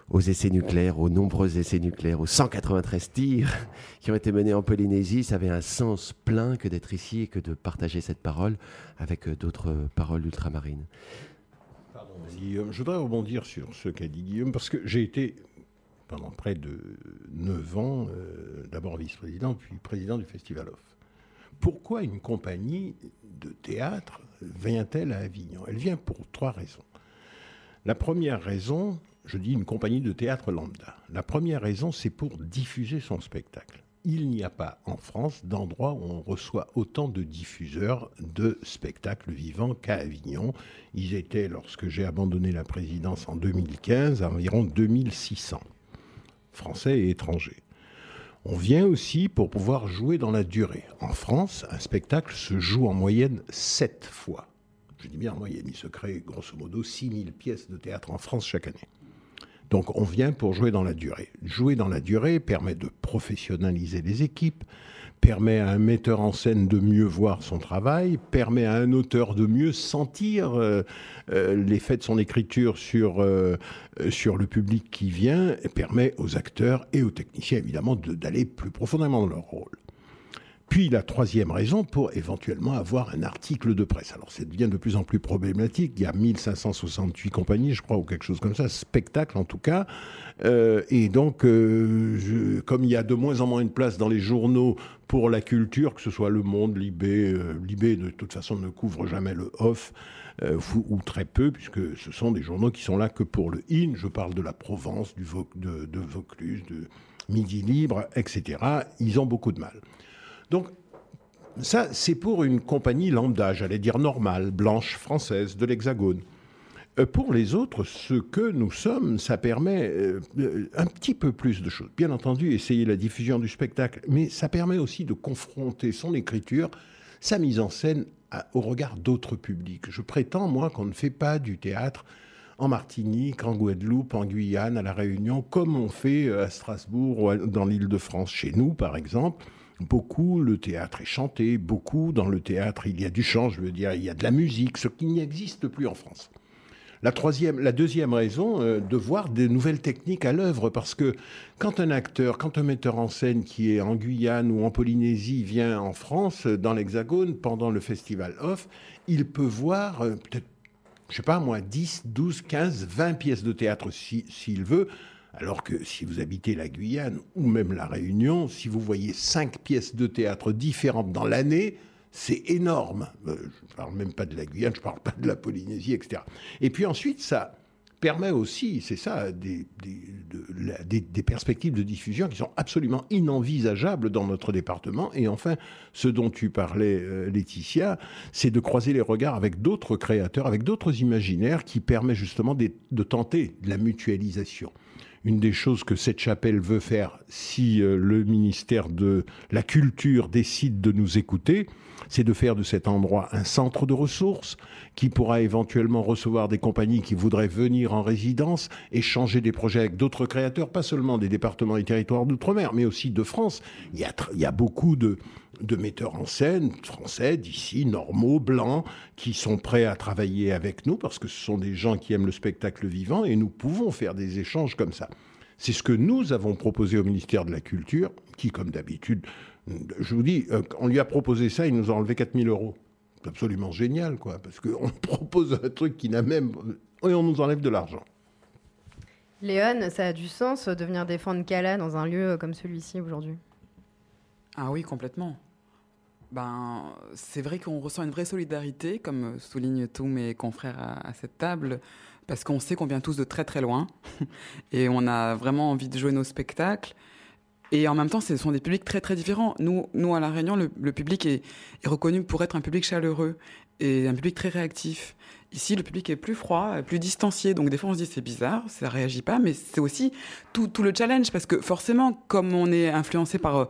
aux essais nucléaires, aux nombreux essais nucléaires, aux 193 tirs qui ont été menés en Polynésie. Ça avait un sens plein que d'être ici et que de partager cette parole avec euh, d'autres paroles ultramarines. Pardon, Guillaume, je voudrais rebondir sur ce qu'a dit Guillaume parce que j'ai été pendant près de 9 ans, euh, d'abord vice-président, puis président du Festival Off pourquoi une compagnie de théâtre vient-elle à Avignon? Elle vient pour trois raisons. La première raison, je dis une compagnie de théâtre lambda. La première raison, c'est pour diffuser son spectacle. Il n'y a pas en France d'endroit où on reçoit autant de diffuseurs de spectacles vivants qu'à Avignon. Ils étaient, lorsque j'ai abandonné la présidence en 2015, à environ 2600, français et étrangers. On vient aussi pour pouvoir jouer dans la durée. En France, un spectacle se joue en moyenne sept fois. Je dis bien en moyenne, il se crée grosso modo 6000 pièces de théâtre en France chaque année. Donc on vient pour jouer dans la durée. Jouer dans la durée permet de professionnaliser les équipes, permet à un metteur en scène de mieux voir son travail, permet à un auteur de mieux sentir euh, euh, l'effet de son écriture sur, euh, sur le public qui vient, et permet aux acteurs et aux techniciens évidemment d'aller plus profondément dans leur rôle. Puis la troisième raison pour éventuellement avoir un article de presse. Alors ça devient de plus en plus problématique. Il y a 1568 compagnies, je crois, ou quelque chose comme ça, spectacle en tout cas. Euh, et donc, euh, comme il y a de moins en moins de place dans les journaux pour la culture, que ce soit Le Monde, Libé, euh, Libé de toute façon ne couvre jamais le off, ou, très peu, puisque ce sont des journaux qui sont là que pour le in. Je parle de la Provence, du de, de Vaucluse, de Midi Libre, etc. Ils ont beaucoup de mal. Donc, ça, c'est pour une compagnie lambda, j'allais dire normale, blanche, française, de l'Hexagone. Euh, pour les autres, ce que nous sommes, ça permet euh, un petit peu plus de choses. Bien entendu, essayer la diffusion du spectacle, mais ça permet aussi de confronter son écriture, sa mise en scène au regard d'autres publics. Je prétends, moi, qu'on ne fait pas du théâtre en Martinique, en Guadeloupe, en Guyane, à La Réunion, comme on fait euh, à Strasbourg ou dans l'île de France. Chez nous, par exemple, beaucoup le théâtre est chanté, beaucoup dans le théâtre il y a du chant, je veux dire, il y a de la musique, ce qui n'existe plus en France. La, troisième, la deuxième raison, euh, de voir des nouvelles techniques à l'œuvre, parce que quand un acteur, quand un metteur en scène qui est en Guyane ou en Polynésie vient en France, dans l'Hexagone, pendant le festival Off, il peut voir euh, peut-être je sais pas moi, 10, 12, 15, 20 pièces de théâtre s'il veut. Alors que si vous habitez la Guyane ou même la Réunion, si vous voyez 5 pièces de théâtre différentes dans l'année, c'est énorme. Euh, je ne parle même pas de la Guyane, je ne parle pas de la Polynésie, etc. Et puis ensuite, ça, permet aussi, c'est ça, des, perspectives de diffusion qui sont absolument inenvisageables dans notre département. Et enfin, ce dont tu parlais, euh, Laetitia, c'est de croiser les regards avec d'autres créateurs, avec d'autres imaginaires qui permet justement de tenter la mutualisation une des choses que cette chapelle veut faire si euh, le ministère de la Culture décide de nous écouter, c'est de faire de cet endroit un centre de ressources qui pourra éventuellement recevoir des compagnies qui voudraient venir en résidence, échanger des projets avec d'autres créateurs, pas seulement des départements et territoires d'outre-mer, mais aussi de France. Il y a, beaucoup de, metteurs en scène français d'ici, normaux, blancs, qui sont prêts à travailler avec nous parce que ce sont des gens qui aiment le spectacle vivant et nous pouvons faire des échanges comme ça. C'est ce que nous avons proposé au ministère de la Culture, qui, comme d'habitude, je vous dis, euh, on lui a proposé ça, il nous a enlevé 4000 euros. C'est absolument génial, quoi, parce qu'on propose un truc qui n'a même. Et on nous enlève de l'argent. Léon, ça a du sens de venir défendre Kala dans un lieu comme celui-ci aujourd'hui? Ah oui, complètement. Ben, c'est vrai qu'on ressent une vraie solidarité, comme soulignent tous mes confrères à cette table, parce qu'on sait qu'on vient tous de très très loin et on a vraiment envie de jouer nos spectacles. Et en même temps, ce sont des publics très très différents. Nous, nous à La Réunion, le, public est, reconnu pour être un public chaleureux et un public très réactif. Ici, le public est plus froid, plus distancié. Donc des fois, on se dit c'est bizarre, ça réagit pas, mais c'est aussi tout, le challenge parce que forcément, comme on est influencé par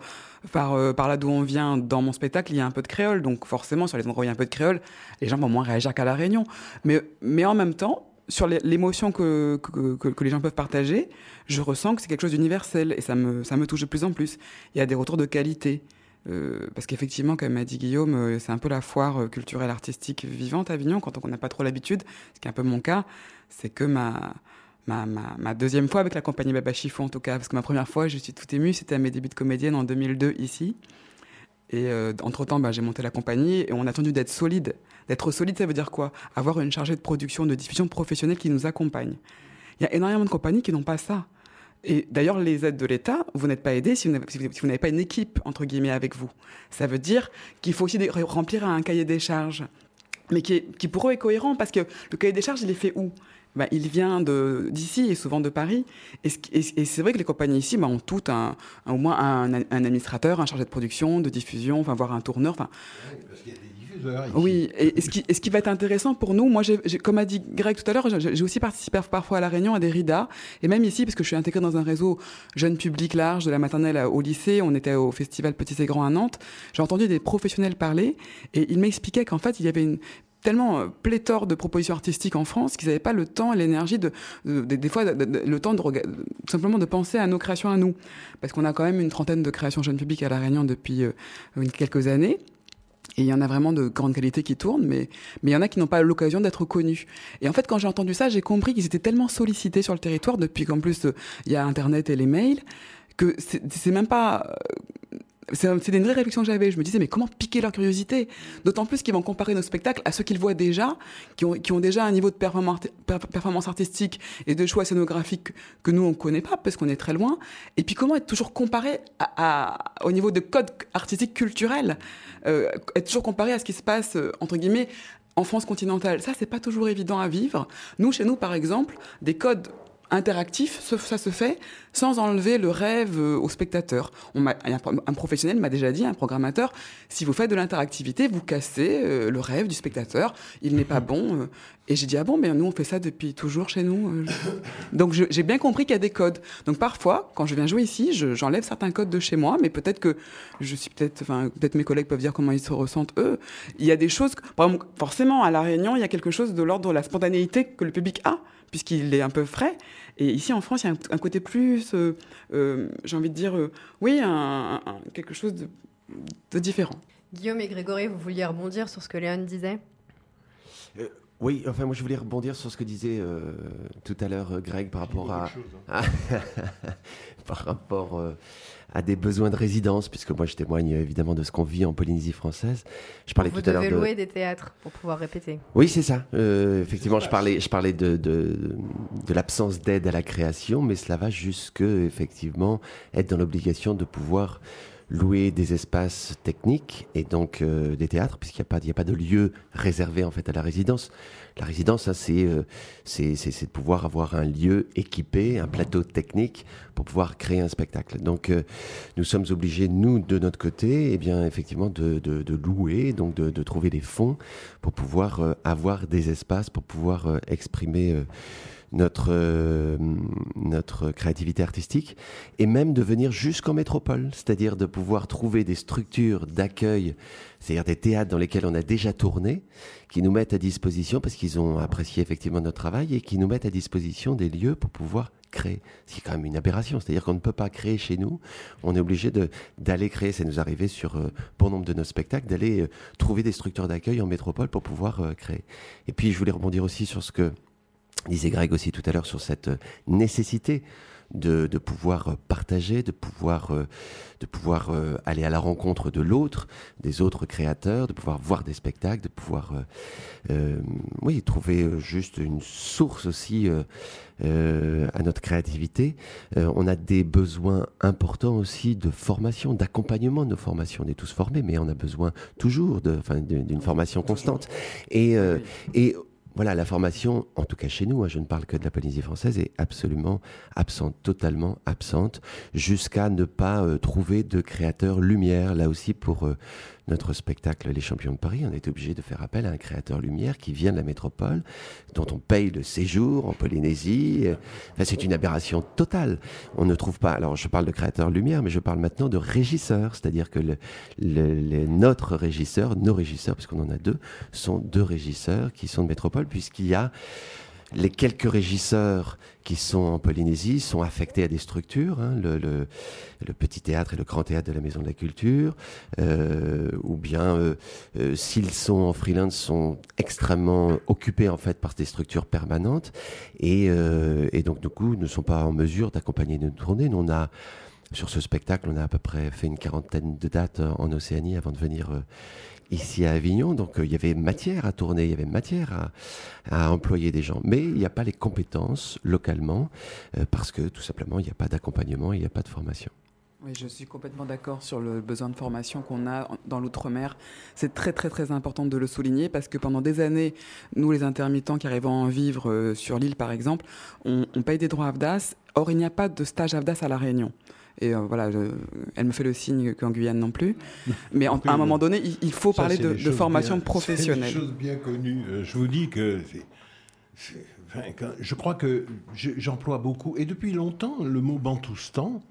par, par là d'où on vient dans mon spectacle, il y a un peu de créole. Donc forcément, sur les endroits où il y a un peu de créole, les gens vont moins réagir qu'à La Réunion. Mais, mais en même temps, sur l'émotion que, que, les gens peuvent partager, je ressens que c'est quelque chose d'universel et ça me, ça me touche de plus en plus. Il y a des retours de qualité. Euh, parce qu'effectivement, comme m'a dit Guillaume, euh, c'est un peu la foire euh, culturelle artistique vivante à Avignon, quand on n'a pas trop l'habitude, ce qui est un peu mon cas, c'est que ma, ma, ma, deuxième fois avec la compagnie Baba Chiffon, en tout cas, parce que ma première fois, je suis tout émue, c'était à mes débuts de comédienne en 2002 ici. Et entre-temps, bah, j'ai monté la compagnie et on a attendu d'être solide. D'être solide, ça veut dire quoi? Avoir une chargée de production, de diffusion professionnelle qui nous accompagne. Il y a énormément de compagnies qui n'ont pas ça. Et d'ailleurs, les aides de l'État, vous n'êtes pas aidé si vous n'avez pas une équipe, entre guillemets, avec vous. Ça veut dire qu'il faut aussi remplir un cahier des charges, mais qui pour eux est cohérent, parce que le cahier des charges, il est fait où? Bah, il vient d'ici et souvent de Paris. Et, c'est vrai que les compagnies ici bah, ont toutes un, au moins un, administrateur, un chargé de production, de diffusion, enfin, voire un tourneur. Enfin, oui, et, ce qui, ce qui va être intéressant pour nous, moi, comme a dit Greg tout à l'heure, j'ai aussi participé parfois à la réunion à des RIDA, et même ici, parce que je suis intégrée dans un réseau jeune public large, de la maternelle au lycée, on était au festival Petits et Grands à Nantes, j'ai entendu des professionnels parler, et ils m'expliquaient qu'en fait, il y avait une tellement euh, pléthore de propositions artistiques en France qu'ils n'avaient pas le temps et l'énergie de, des fois le temps de, simplement de penser à nos créations à nous parce qu'on a quand même une trentaine de créations jeunes publics à la Réunion depuis euh, quelques années et il y en a vraiment de grande qualité qui tournent, mais mais il y en a qui n'ont pas l'occasion d'être connus. Et en fait, quand j'ai entendu ça, j'ai compris qu'ils étaient tellement sollicités sur le territoire depuis qu'en plus euh, il y a Internet et les mails que c'est même pas c'est une vraie réflexion que j'avais. Je me disais, mais comment piquer leur curiosité? D'autant plus qu'ils vont comparer nos spectacles à ceux qu'ils voient déjà, qui ont, déjà un niveau de performance, artistique et de choix scénographiques que nous, on ne connaît pas, parce qu'on est très loin. Et puis, comment être toujours comparé au niveau de code artistique culturel euh, Être toujours comparé à ce qui se passe, euh, entre guillemets, en France continentale. Ça, c'est pas toujours évident à vivre. Nous, chez nous, par exemple, des codes interactif, ça se fait sans enlever le rêve euh, au spectateur. On un, un, professionnel m'a déjà dit, un programmateur, si vous faites de l'interactivité, vous cassez euh, le rêve du spectateur. Il n'est pas bon. Euh. Et j'ai dit ah bon, mais nous on fait ça depuis toujours chez nous. Donc j'ai bien compris qu'il y a des codes. Donc parfois, quand je viens jouer ici, j'enlève certains codes de chez moi, mais peut-être que je suis peut-être, enfin peut-être mes collègues peuvent dire comment ils se ressentent eux. Il y a des choses, forcément à la Réunion, il y a quelque chose de l'ordre de la spontanéité que le public a puisqu'il est un peu frais. Et ici en France, il y a un, côté plus, euh, euh, j'ai envie de dire, euh, oui, un, quelque chose de, différent. Guillaume et Grégory, vous vouliez rebondir sur ce que Léon disait? Oui, enfin moi je voulais rebondir sur ce que disait tout à l'heure Greg par rapport à, hein. par rapport à des besoins de résidence, puisque moi je témoigne évidemment de ce qu'on vit en Polynésie française. Je parlais tout à l'heure de louer des théâtres pour pouvoir répéter. Oui, c'est ça. Euh, effectivement, je parlais, je parlais de, de, de l'absence d'aide à la création, mais cela va jusque effectivement être dans l'obligation de pouvoir louer des espaces techniques et donc euh, des théâtres, puisqu'il n'y a, pas, a pas de lieu réservé en fait à la résidence. La résidence, hein, euh, c'est c'est de pouvoir avoir un lieu équipé, un plateau technique pour pouvoir créer un spectacle. Donc, euh, nous sommes obligés, nous, de notre côté, eh bien, effectivement, de, de, de louer, donc de, de, trouver des fonds pour pouvoir avoir des espaces, pour pouvoir exprimer notre, euh, notre créativité artistique et même de venir jusqu'en métropole, c'est-à-dire de pouvoir trouver des structures d'accueil, c'est-à-dire des théâtres dans lesquels on a déjà tourné, qui nous mettent à disposition, parce qu'ils ont apprécié effectivement notre travail, et qui nous mettent à disposition des lieux pour pouvoir créer. Ce qui est quand même une aberration, c'est-à-dire qu'on ne peut pas créer chez nous, on est obligé d'aller créer, ça nous arrivait sur euh, bon nombre de nos spectacles, d'aller euh, trouver des structures d'accueil en métropole pour pouvoir créer. Et puis je voulais rebondir aussi sur ce que disait Greg aussi tout à l'heure sur cette nécessité de, de, pouvoir partager, de pouvoir, euh, de pouvoir euh, aller à la rencontre de l'autre, des autres créateurs, de pouvoir voir des spectacles, de pouvoir, euh, oui, trouver juste une source aussi à notre créativité. on a des besoins importants aussi de formation, d'accompagnement de nos formations. On est tous formés, mais on a besoin toujours d'une formation constante. Et, et voilà, la formation, en tout cas chez nous, hein, je ne parle que de la Polynésie française, est absolument absente, totalement absente, jusqu'à ne pas euh, trouver de créateur lumière, là aussi pour euh, notre spectacle Les Champions de Paris, on est obligé de faire appel à un créateur lumière qui vient de la métropole, dont on paye le séjour en Polynésie. Enfin, c'est une aberration totale. On ne trouve pas. Alors, je parle de créateur lumière, mais je parle maintenant de régisseur, c'est-à-dire que le, le, notre régisseur, nos régisseurs, puisqu'on en a deux, sont deux régisseurs qui sont de métropole, puisqu'il y a les quelques régisseurs qui sont en Polynésie sont affectés à des structures, hein, le, le, le, petit théâtre et le grand théâtre de la Maison de la Culture, euh, ou bien euh, euh, s'ils sont en freelance, sont extrêmement occupés en fait par des structures permanentes, et, euh, et donc du coup ne sont pas en mesure d'accompagner nos tournées. Nous, on a sur ce spectacle, on a à peu près fait une quarantaine de dates en Océanie avant de venir ici à Avignon. Donc euh, il y avait matière à tourner, il y avait matière à, employer des gens. Mais il n'y a pas les compétences localement euh, parce que tout simplement il n'y a pas d'accompagnement, il n'y a pas de formation. Oui, je suis complètement d'accord sur le besoin de formation qu'on a dans l'outre-mer. C'est très très très important de le souligner parce que pendant des années, nous les intermittents qui arrivons à en vivre euh, sur l'île par exemple, on, on paye des droits AFDAS. Or, il n'y a pas de stage AFDAS à La Réunion. Et euh, voilà, elle me fait le signe qu'en Guyane non plus. Mais à un moment donné, il, faut parler de, formation professionnelle. C'est une chose bien connue. Euh, je vous dis que je crois que j'emploie beaucoup, et depuis longtemps, le mot bantoustan.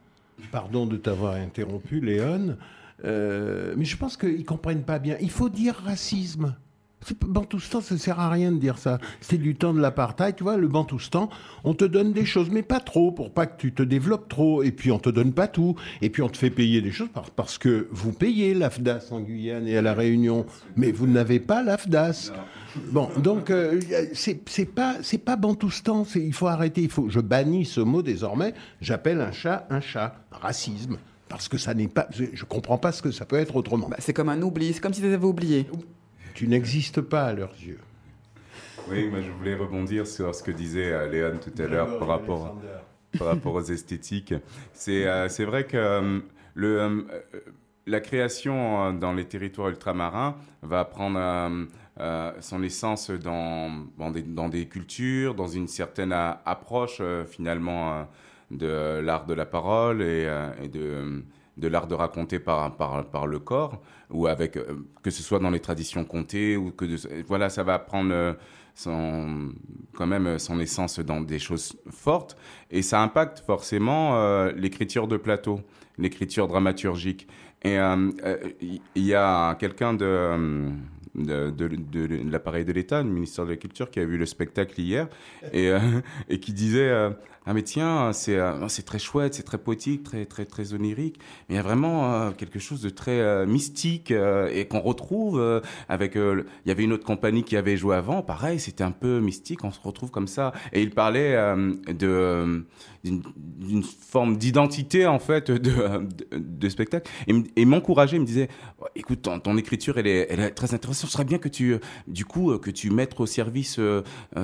Pardon de t'avoir interrompu, Léon. Euh, mais je pense qu'ils ne comprennent pas bien. Il faut dire racisme. Bantoustan, ça sert à rien de dire ça. C'est du temps de l'apartheid, tu vois, le Bantoustan, on te donne des choses, mais pas trop, pour pas que tu te développes trop, et puis on te donne pas tout, et puis on te fait payer des choses parce que vous payez l'AFDAS en Guyane et à La Réunion, mais vous n'avez pas l'AFDAS. Bon, donc euh, c'est pas c'est pas Bantoustan, il faut arrêter, il faut je bannis ce mot désormais, j'appelle un chat un chat, racisme parce que ça n'est pas je comprends pas ce que ça peut être autrement. Bah, c'est comme un oubli, c'est comme si vous avaient oublié tu n'existes pas à leurs yeux. Oui, moi je voulais rebondir sur ce que disait euh, Léon tout à l'heure par rapport, par rapport aux esthétiques. C'est euh, c'est vrai que euh, le, la création dans les territoires ultramarins va prendre son essence dans, dans des, dans, des, cultures, dans une certaine approche finalement de l'art de la parole et, et de de l'art de raconter par, par, le corps, ou avec, que ce soit dans les traditions contées, ou que voilà, ça va prendre son, quand même son essence dans des choses fortes, et ça impacte forcément euh, l'écriture de plateau, l'écriture dramaturgique. Et euh, euh, il y a quelqu'un de, de, l'appareil de l'État, le ministère de la Culture, qui a vu le spectacle hier, et, et qui disait ah mais tiens, c'est euh, c'est très chouette, c'est très poétique, très très très onirique. Il y a vraiment euh, quelque chose de très euh, mystique et qu'on retrouve avec. Il y avait une autre compagnie qui avait joué avant, pareil, c'était un peu mystique. On se retrouve comme ça. Et il parlait d'une forme d'identité en fait de, spectacle et, m'encourageait, il me disait écoute ton, écriture elle est, très intéressante, ce serait bien que tu du coup que tu mettes au service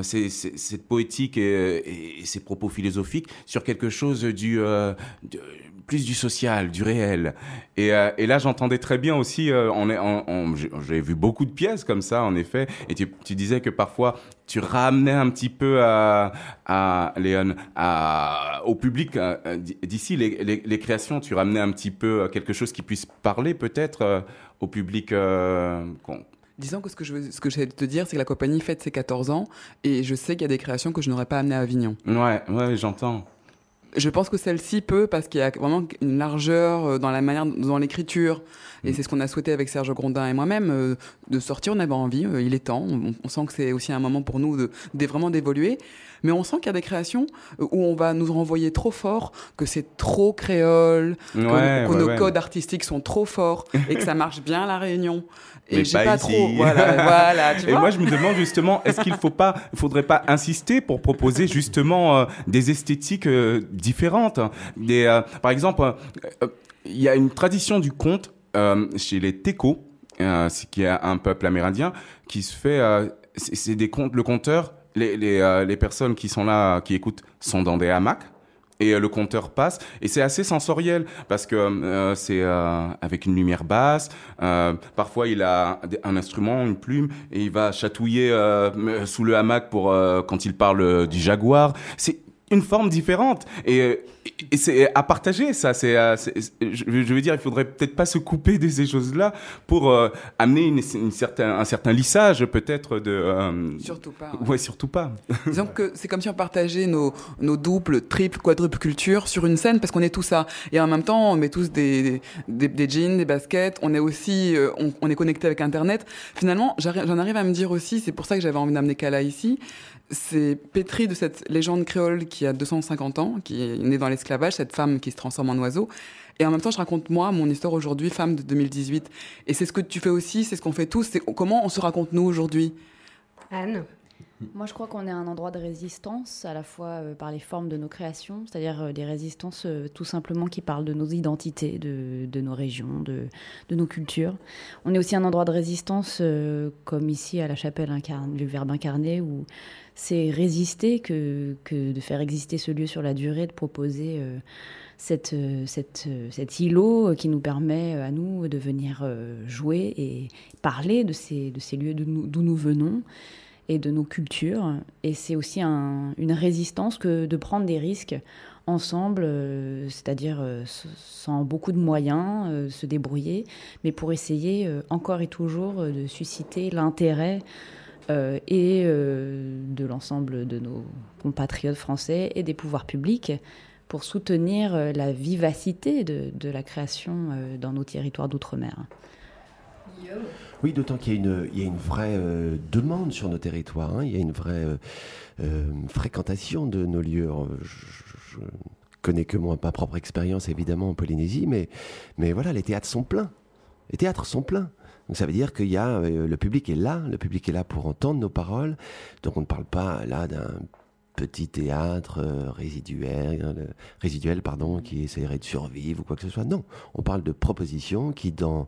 cette poétique et, ces propos philosophiques sur quelque chose du euh, plus du social, du réel. Et, euh, là, j'entendais très bien aussi. Euh, on j'ai vu beaucoup de pièces comme ça, en effet. Et tu, tu disais que parfois tu ramenais un petit peu à, à Léon, à, au public d'ici les, les, créations. Tu ramenais un petit peu quelque chose qui puisse parler peut-être au public Disons que ce que je ce que j'essaie de te dire, c'est que la compagnie fête ses 14 ans et je sais qu'il y a des créations que je n'aurais pas amenées à Avignon. Ouais, ouais, j'entends. Je pense que celle-ci peut parce qu'il y a vraiment une largeur euh, dans la manière, dans l'écriture. Et mm. c'est ce qu'on a souhaité avec Serge Grondin et moi-même euh, de sortir. On avait envie, euh, il est temps. On, sent que c'est aussi un moment pour nous de, de vraiment d'évoluer mais on sent qu'il y a des créations où on va nous renvoyer trop fort, que c'est trop créole, que, nos codes artistiques sont trop forts et que ça marche bien à la Réunion. Et j'ai pas, trop. Voilà, voilà, tu et moi, je me demande justement, est-ce qu'il faut pas, faudrait pas insister pour proposer justement euh, des esthétiques euh, différentes. Des, euh, par exemple, il y a une tradition du conte chez les Teco, qui est un peuple amérindien, qui se fait. c'est des. Le conteur les, les, euh, personnes qui sont là, qui écoutent, sont dans des hamacs. Et euh, le compteur passe et c'est assez sensoriel parce que euh, c'est avec une lumière basse. parfois il a un instrument, une plume et il va chatouiller sous le hamac pour quand il parle du jaguar. C'est une forme différente. Et, et c'est à partager, ça. C'est, je, veux dire, il faudrait peut-être pas se couper de ces choses-là pour euh, amener une, une certain, un certain lissage, peut-être, de. Euh, surtout pas. Ouais, surtout pas. Disons que c'est comme si on partageait nos, nos doubles, triples, quadruples cultures sur une scène parce qu'on est tout ça. Et en même temps, on met tous des, des, des jeans, des baskets. On est aussi, euh, on, on, est connecté avec Internet. Finalement, j'en arrive à me dire aussi, c'est pour ça que j'avais envie d'amener Kala ici c'est pétri de cette légende créole qui a 250 ans, qui est née dans l'esclavage, cette femme qui se transforme en oiseau. Et en même temps, je raconte moi mon histoire aujourd'hui, femme de 2018. Et c'est ce que tu fais aussi, c'est ce qu'on fait tous. C'est comment on se raconte nous aujourd'hui? Anne? Moi, je crois qu'on est un endroit de résistance, à la fois euh, par les formes de nos créations, c'est-à-dire euh, des résistances euh, tout simplement qui parlent de nos identités, de, de nos régions, de, de, nos cultures. On est aussi un endroit de résistance, comme ici à la chapelle du Verbe incarné, où c'est résister que, de faire exister ce lieu sur la durée, de proposer cette, cette, cet îlot qui nous permet à nous de venir jouer et parler de ces, lieux d'où nous venons et de nos cultures. Et c'est aussi une résistance que de prendre des risques ensemble, euh, c'est-à-dire euh, sans beaucoup de moyens, euh, se débrouiller, mais pour essayer encore et toujours de susciter l'intérêt et de l'ensemble de nos compatriotes français et des pouvoirs publics pour soutenir la vivacité de, de la création dans nos territoires d'outre-mer. Oui, d'autant qu'il y, y, a une vraie euh, demande sur nos territoires, hein. il y a une vraie euh, euh, fréquentation de nos lieux. Je, ne connais que moi, ma propre expérience évidemment en Polynésie, mais, mais voilà, les théâtres sont pleins. Les théâtres sont pleins. Donc ça veut dire qu'il y a le public est là, le public est là pour entendre nos paroles. Donc on ne parle pas là d'un petit théâtre euh, résiduel, euh, résiduel pardon, qui essaierait de survivre ou quoi que ce soit. Non, on parle de propositions qui, dans,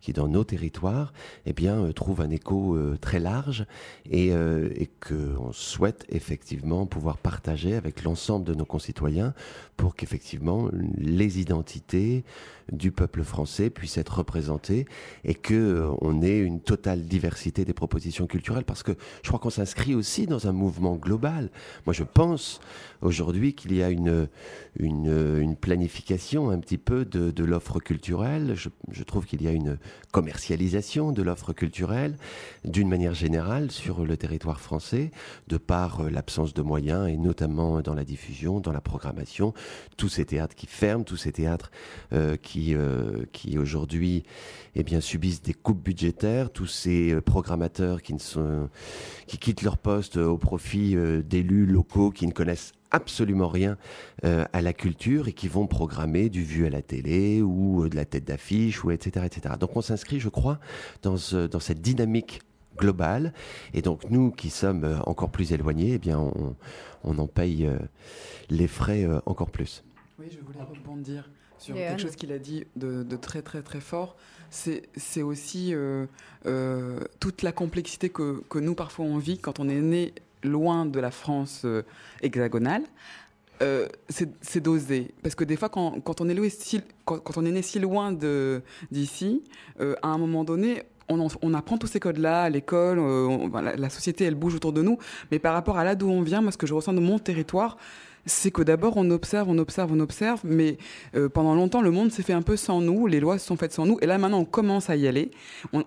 qui dans nos territoires, eh bien, euh, trouvent un écho très large et, et qu'on souhaite effectivement pouvoir partager avec l'ensemble de nos concitoyens pour qu'effectivement les identités du peuple français puissent être représentées et que on ait une totale diversité des propositions culturelles parce que je crois qu'on s'inscrit aussi dans un mouvement global. Moi, je pense aujourd'hui qu'il y a une, une, planification un petit peu de, l'offre culturelle. Je, trouve qu'il y a une commercialisation de l'offre culturelle d'une manière générale sur le territoire français, de par euh, l'absence de moyens et notamment dans la diffusion, dans la programmation. Tous ces théâtres qui ferment, tous ces théâtres euh, qui, euh, qui aujourd'hui eh bien, subissent des coupes budgétaires, tous ces programmateurs qui, ne sont, qui quittent leur poste au profit d'élus locaux qui ne connaissent absolument rien euh, à la culture et qui vont programmer du vu à la télé ou euh, de la tête d'affiche ou etc etc. Donc on s'inscrit, je crois, dans, dans cette dynamique globale et donc nous qui sommes euh, encore plus éloignés, eh bien on, on en paye les frais encore plus. Oui, je voulais rebondir sur quelque chose qu'il a dit de, de, très très très fort. C'est aussi toute la complexité que, que nous parfois on vit quand on est né loin de la France euh, hexagonale, euh, c'est d'oser. Parce que des fois, quand, on, est né si loin d'ici, euh, à un moment donné, on, apprend tous ces codes-là à l'école, la, la, société, elle bouge autour de nous. Mais par rapport à là d'où on vient, moi, ce que je ressens de mon territoire, c'est que d'abord on observe, on observe, on observe, mais euh, pendant longtemps le monde s'est fait un peu sans nous, les lois se sont faites sans nous, et là maintenant on commence à y aller,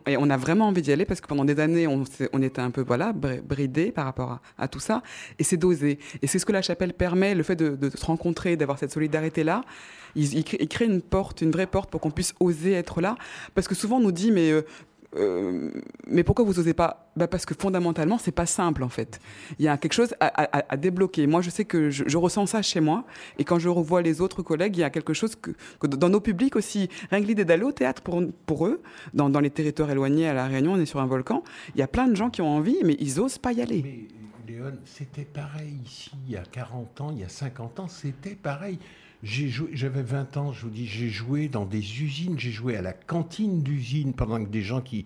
et on a vraiment envie d'y aller parce que pendant des années on, était un peu voilà bridé par rapport à, tout ça, et c'est dosé, et c'est ce que la chapelle permet, le fait de, se rencontrer, d'avoir cette solidarité là, il, crée, une porte, une vraie porte pour qu'on puisse oser être là, parce que souvent on nous dit mais euh, euh, mais pourquoi vous osez pas? Bah Parce que fondamentalement, c'est pas simple en fait. Il y a quelque chose à, débloquer. Moi, je sais que je, ressens ça chez moi, et quand je revois les autres collègues, il y a quelque chose que, dans nos publics aussi, rien que l'idée d'aller au théâtre pour, eux, dans, dans, les territoires éloignés à La Réunion, on est sur un volcan, il y a plein de gens qui ont envie, mais ils osent pas y aller. Mais Léon, c'était pareil ici, il y a 40 ans, il y a 50 ans, c'était pareil. J'avais 20 ans, je vous dis, j'ai joué dans des usines, j'ai joué à la cantine d'usine pendant que des gens qui.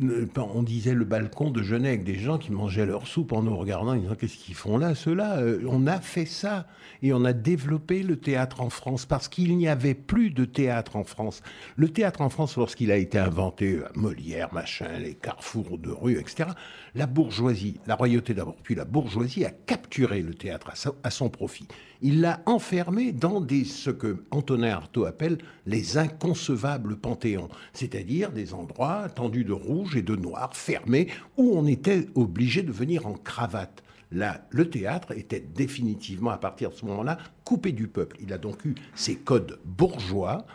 On disait le balcon de Genève, avec des gens qui mangeaient leur soupe en nous regardant, ils disant qu'est-ce qu'ils font là, ceux-là euh, On a fait ça et on a développé le théâtre en France parce qu'il n'y avait plus de théâtre en France. Le théâtre en France, lorsqu'il a été inventé, euh, Molière, machin, les carrefours de rue, etc., la bourgeoisie, la royauté d'abord, puis la bourgeoisie a capturé le théâtre à son profit il l'a enfermé dans des, ce que Antonin Artaud appelle les inconcevables panthéons, c'est-à-dire des endroits tendus de rouge et de noir, fermés, où on était obligé de venir en cravate. Là, le théâtre était définitivement, à partir de ce moment-là, coupé du peuple. Il a donc eu ses codes bourgeois.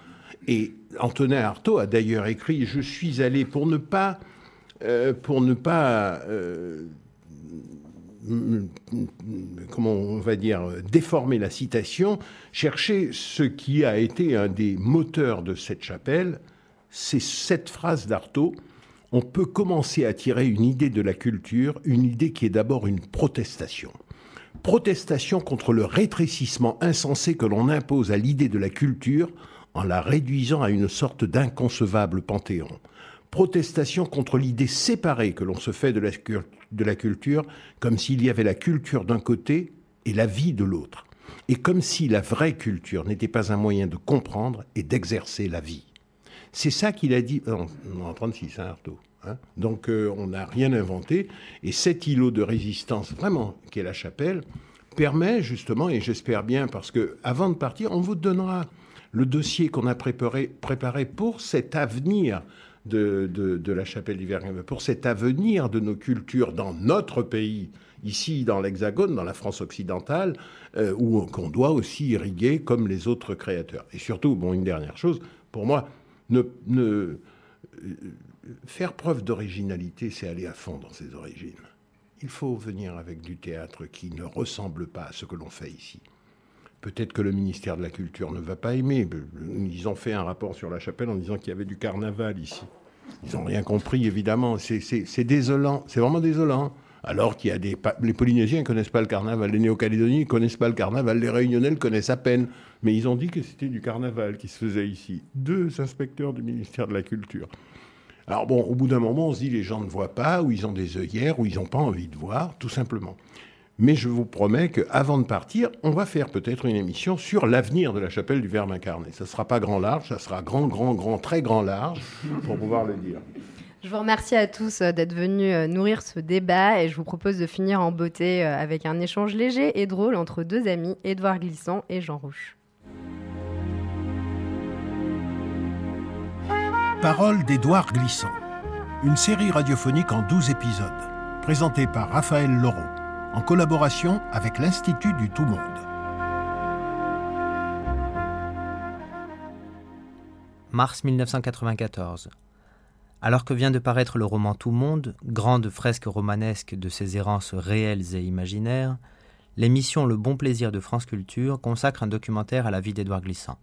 Et Antonin Artaud a d'ailleurs écrit Je suis allé pour ne pas, euh, pour ne pas euh, comment on va dire, déformer la citation, chercher ce qui a été un des moteurs de cette chapelle, c'est cette phrase d'Artaud. On peut commencer à tirer une idée de la culture, une idée qui est d'abord une protestation. Protestation contre le rétrécissement insensé que l'on impose à l'idée de la culture en la réduisant à une sorte d'inconcevable panthéon protestation contre l'idée séparée que l'on se fait de la, culture, comme s'il y avait la culture d'un côté et la vie de l'autre, et comme si la vraie culture n'était pas un moyen de comprendre et d'exercer la vie. C'est ça qu'il a dit en, en 36, hein, Artaud. Hein. Donc euh, on n'a rien inventé, et cet îlot de résistance, vraiment, qui est la chapelle, permet justement, et j'espère bien, parce que avant de partir, on vous donnera le dossier qu'on a préparé, pour cet avenir de, la chapelle d'hiver, pour cet avenir de nos cultures dans notre pays, ici dans l'Hexagone, dans la France occidentale, euh, où qu'on doit aussi irriguer comme les autres créateurs. Et surtout, bon, une dernière chose, pour moi, ne, ne faire preuve d'originalité, c'est aller à fond dans ses origines. Il faut venir avec du théâtre qui ne ressemble pas à ce que l'on fait ici. Peut-être que le ministère de la Culture ne va pas aimer. Ils ont fait un rapport sur la chapelle en disant qu'il y avait du carnaval ici. Ils n'ont rien compris, évidemment. C'est désolant. C'est vraiment désolant. Alors qu'il y a des... Les Polynésiens ne connaissent pas le carnaval, les Néo-Calédoniens ne connaissent pas le carnaval, les Réunionnais le connaissent à peine. Mais ils ont dit que c'était du carnaval qui se faisait ici. Deux inspecteurs du ministère de la Culture. Alors bon, au bout d'un moment, on se dit les gens ne voient pas, ou ils ont des œillères, ou ils n'ont pas envie de voir, tout simplement. Mais je vous promets qu'avant de partir, on va faire peut-être une émission sur l'avenir de la chapelle du Verbe incarné. Ça ne sera pas grand large, ça sera grand, grand, grand, très grand large, pour pouvoir le dire. Je vous remercie à tous euh, d'être venus euh, nourrir ce débat et je vous propose de finir en beauté euh, avec un échange léger et drôle entre deux amis, Édouard Glissant et Jean Rouche. Parole d'Édouard Glissant, une série radiophonique en 12 épisodes, présentée par Raphaël Laureau, en collaboration avec l'Institut du Tout Monde. Mars 1994. Alors que vient de paraître le roman Tout Monde, grande fresque romanesque de ses errances réelles et imaginaires, l'émission Le Bon Plaisir de France Culture consacre un documentaire à la vie d'Édouard Glissant.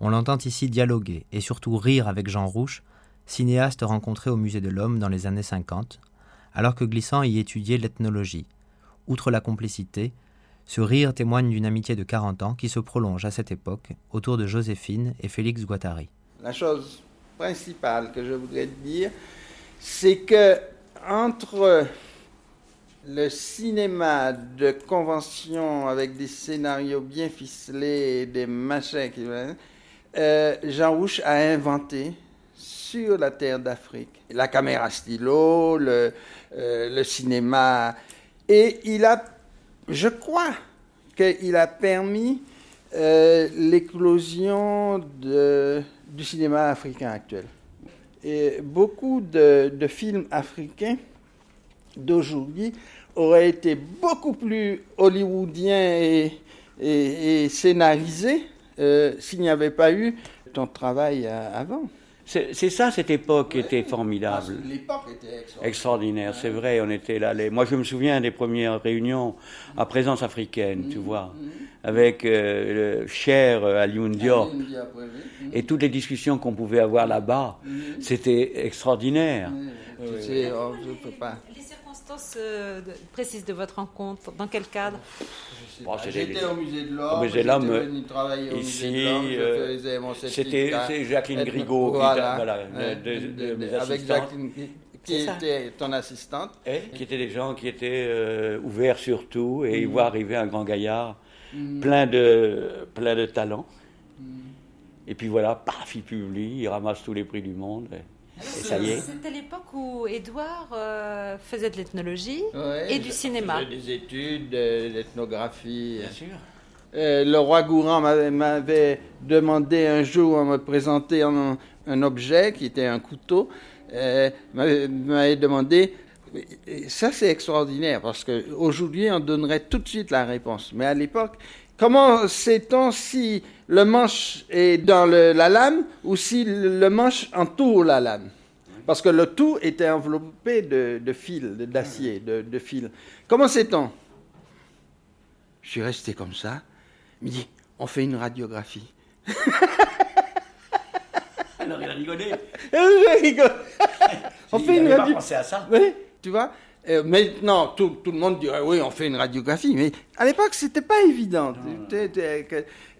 On l'entend ici dialoguer et surtout rire avec Jean Rouche, cinéaste rencontré au Musée de l'Homme dans les années 50, alors que Glissant y étudiait l'ethnologie. Outre la complicité, ce rire témoigne d'une amitié de 40 ans qui se prolonge à cette époque autour de Joséphine et Félix Guattari. La chose principale que je voudrais dire, c'est que entre le cinéma de convention avec des scénarios bien ficelés et des machins euh, Jean Rouche a inventé sur la terre d'Afrique la caméra stylo, le, euh, le cinéma. Et il a, je crois qu'il a permis euh, l'éclosion du cinéma africain actuel. Et beaucoup de, films africains d'aujourd'hui auraient été beaucoup plus hollywoodiens et scénarisés euh, s'il n'y avait pas eu ton travail euh, avant. C'est ça, cette époque était formidable. L'époque était extraordinaire. c'est vrai, on était là. Moi, je me souviens des premières réunions à présence africaine, tu mm-hmm. vois, avec euh, le cher Alioune Diop. Et toutes les discussions qu'on pouvait avoir là-bas, mm-hmm. c'était extraordinaire. Oh, pas. Circonstances précises de votre rencontre, dans quel cadre Bon, J'étais au musée de l'Homme, j'étais venu travailler au ici, musée de l'Homme, je euh, C'était Jacqueline Grigaud, voilà, qui, voilà, hein, de, de, de, avec Jacqueline qui était ton assistante. Et qui étaient des gens qui étaient euh, ouverts sur tout, et mm. ils voient arriver un grand gaillard mm. plein, de, plein de talent. Mm. Et puis voilà, paf, il publie, il ramasse tous les prix du monde. Et... C'était l'époque où Édouard euh, faisait de l'ethnologie et du cinéma. des études d'ethnographie. Bien sûr. Euh, le roi Gourand m'avait demandé un jour à me présenter un, un, objet qui était un couteau. Euh, m'avait demandé ça c'est extraordinaire parce qu'aujourd'hui on donnerait tout de suite la réponse. Mais à l'époque, comment sait-on si le manche est dans la lame ou si le manche entoure la lame? Parce que le tout était enveloppé de, fils, d'acier, de, de, fils. Comment sait-on? Je suis resté comme ça. Il me dit, on fait une radiographie. Alors il a rigolé. On fait une radiographie. à ça. Oui, tu vois? Euh, maintenant, tout, tout, le monde dirait oui, on fait une radiographie, mais à l'époque, c'était pas évident.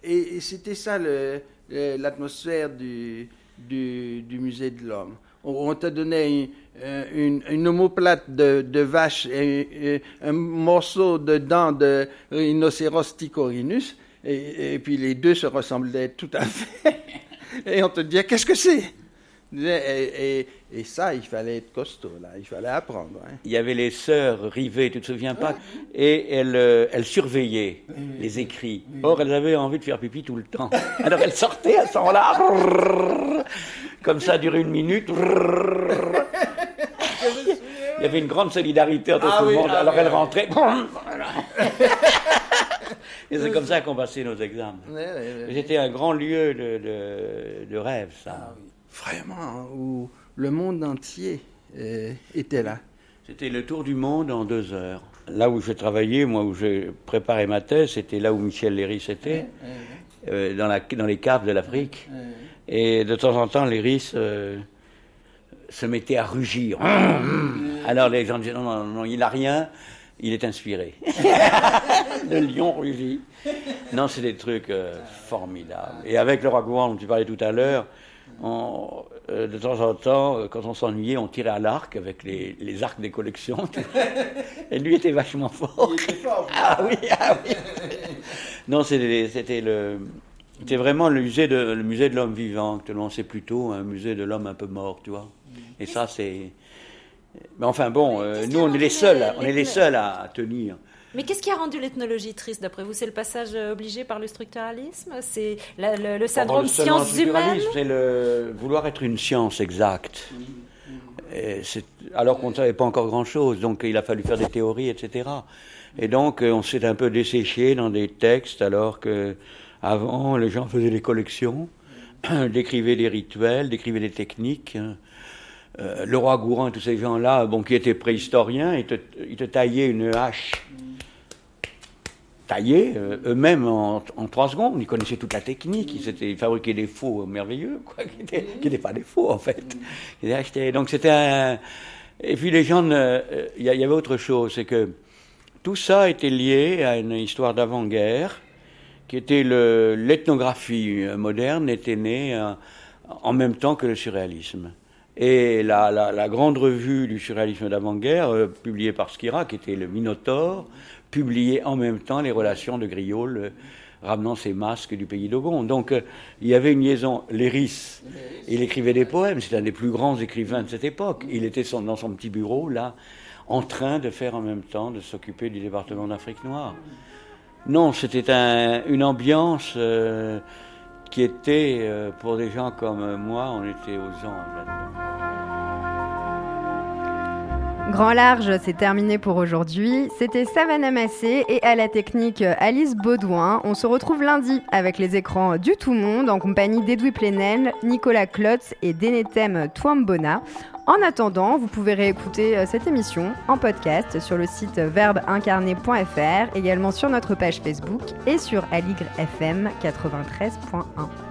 Et, c'était ça l'atmosphère du, du, musée de l'homme. On, te donnait une, une, omoplate de, de, vache et, un morceau de dent de rhinocéros ticorinus, et, puis les deux se ressemblaient tout à fait. et on te disait, qu'est-ce que c'est? Et, et, ça, il fallait être costaud, là, il fallait apprendre. Hein. Il y avait les sœurs rivées, tu te souviens pas? Et elles, euh, elles surveillaient les écrits. Or, elles avaient envie de faire pipi tout le temps. Alors elles sortaient à ce moment-là, comme ça durait une minute. Il y avait une grande solidarité entre ah tout le monde. Alors elles rentraient. Et c'est comme ça qu'on passait nos examens. C'était un grand lieu de, de, de rêve, ça. Ah vraiment, où le monde entier euh, était là. C'était le tour du monde en deux heures. Là où j'ai travaillé, moi, où j'ai préparé ma thèse, c'était là où Michel Léris était, euh, dans, la, dans les caves de l'Afrique. Et de temps en temps, Léris euh, se mettait à rugir. Alors les gens disaient non, non, non, il n'a rien, il est inspiré. le lion rugit. Non, c'est des trucs euh, formidables. Et avec le roi dont tu parlais tout à l'heure, euh, de temps en temps, euh, quand on s'ennuyait, on tirait à l'arc avec les, les, arcs des collections. Et lui était vachement fort. Il était fort. Ah oui, ah oui. non, c'était le. C'était vraiment le musée de, le musée de l'homme vivant. C'est plutôt un musée de l'homme un peu mort, tu vois. Et ça, c'est. Mais enfin bon, euh, nous, on est les seuls, on est les seuls à tenir. Mais qu'est-ce qui a rendu l'ethnologie triste d'après vous? C'est le passage euh, obligé par le structuralisme? C'est le, le, syndrome sciences humaines? C'est le vouloir être une science exacte. Et alors qu'on ne savait pas encore grand-chose, donc il a fallu faire des théories, etc. Et donc euh, on s'est un peu desséché dans des textes, alors que avant les gens faisaient des collections, décrivaient des rituels, décrivaient des techniques. Euh, le roi Gourand et tous ces gens-là, bon, qui étaient préhistoriens, ils te, ils taillaient une hache taillés euh, eux-mêmes en, trois secondes. Ils connaissaient toute la technique. Ils, fabriquaient des faux merveilleux, quoi, qui n'étaient pas des faux, en fait. Ils achetaient. Donc c'était. Et puis les gens. Euh, il y, avait autre chose, c'est que tout ça était lié à une histoire d'avant-guerre, qui était l'ethnographie moderne, était née euh, en même temps que le surréalisme. Et la, grande revue du surréalisme d'avant-guerre, publiée par Skira, qui était le Minotaure, publiait en même temps les relations de Griol euh, ramenant ses masques du pays d'Ogon. Donc euh, il y avait une liaison. Léris, il écrivait des poèmes, c'est un des plus grands écrivains de cette époque. Il était dans son petit bureau, là, en train de faire en même temps, de s'occuper du département d'Afrique noire. Non, c'était une ambiance euh, qui était, pour des gens comme moi, on était aux anges. Grand Large, c'est terminé pour aujourd'hui. C'était Savannah Massé et à la technique Alice Baudouin. On se retrouve lundi avec les écrans du Tout Monde en compagnie d'Edoui Plenel, Nicolas Klotz et Denetem Twambona. En attendant, vous pouvez réécouter euh, cette émission en podcast sur le site verbeincarné.fr, également sur notre page Facebook et sur FM 93.1.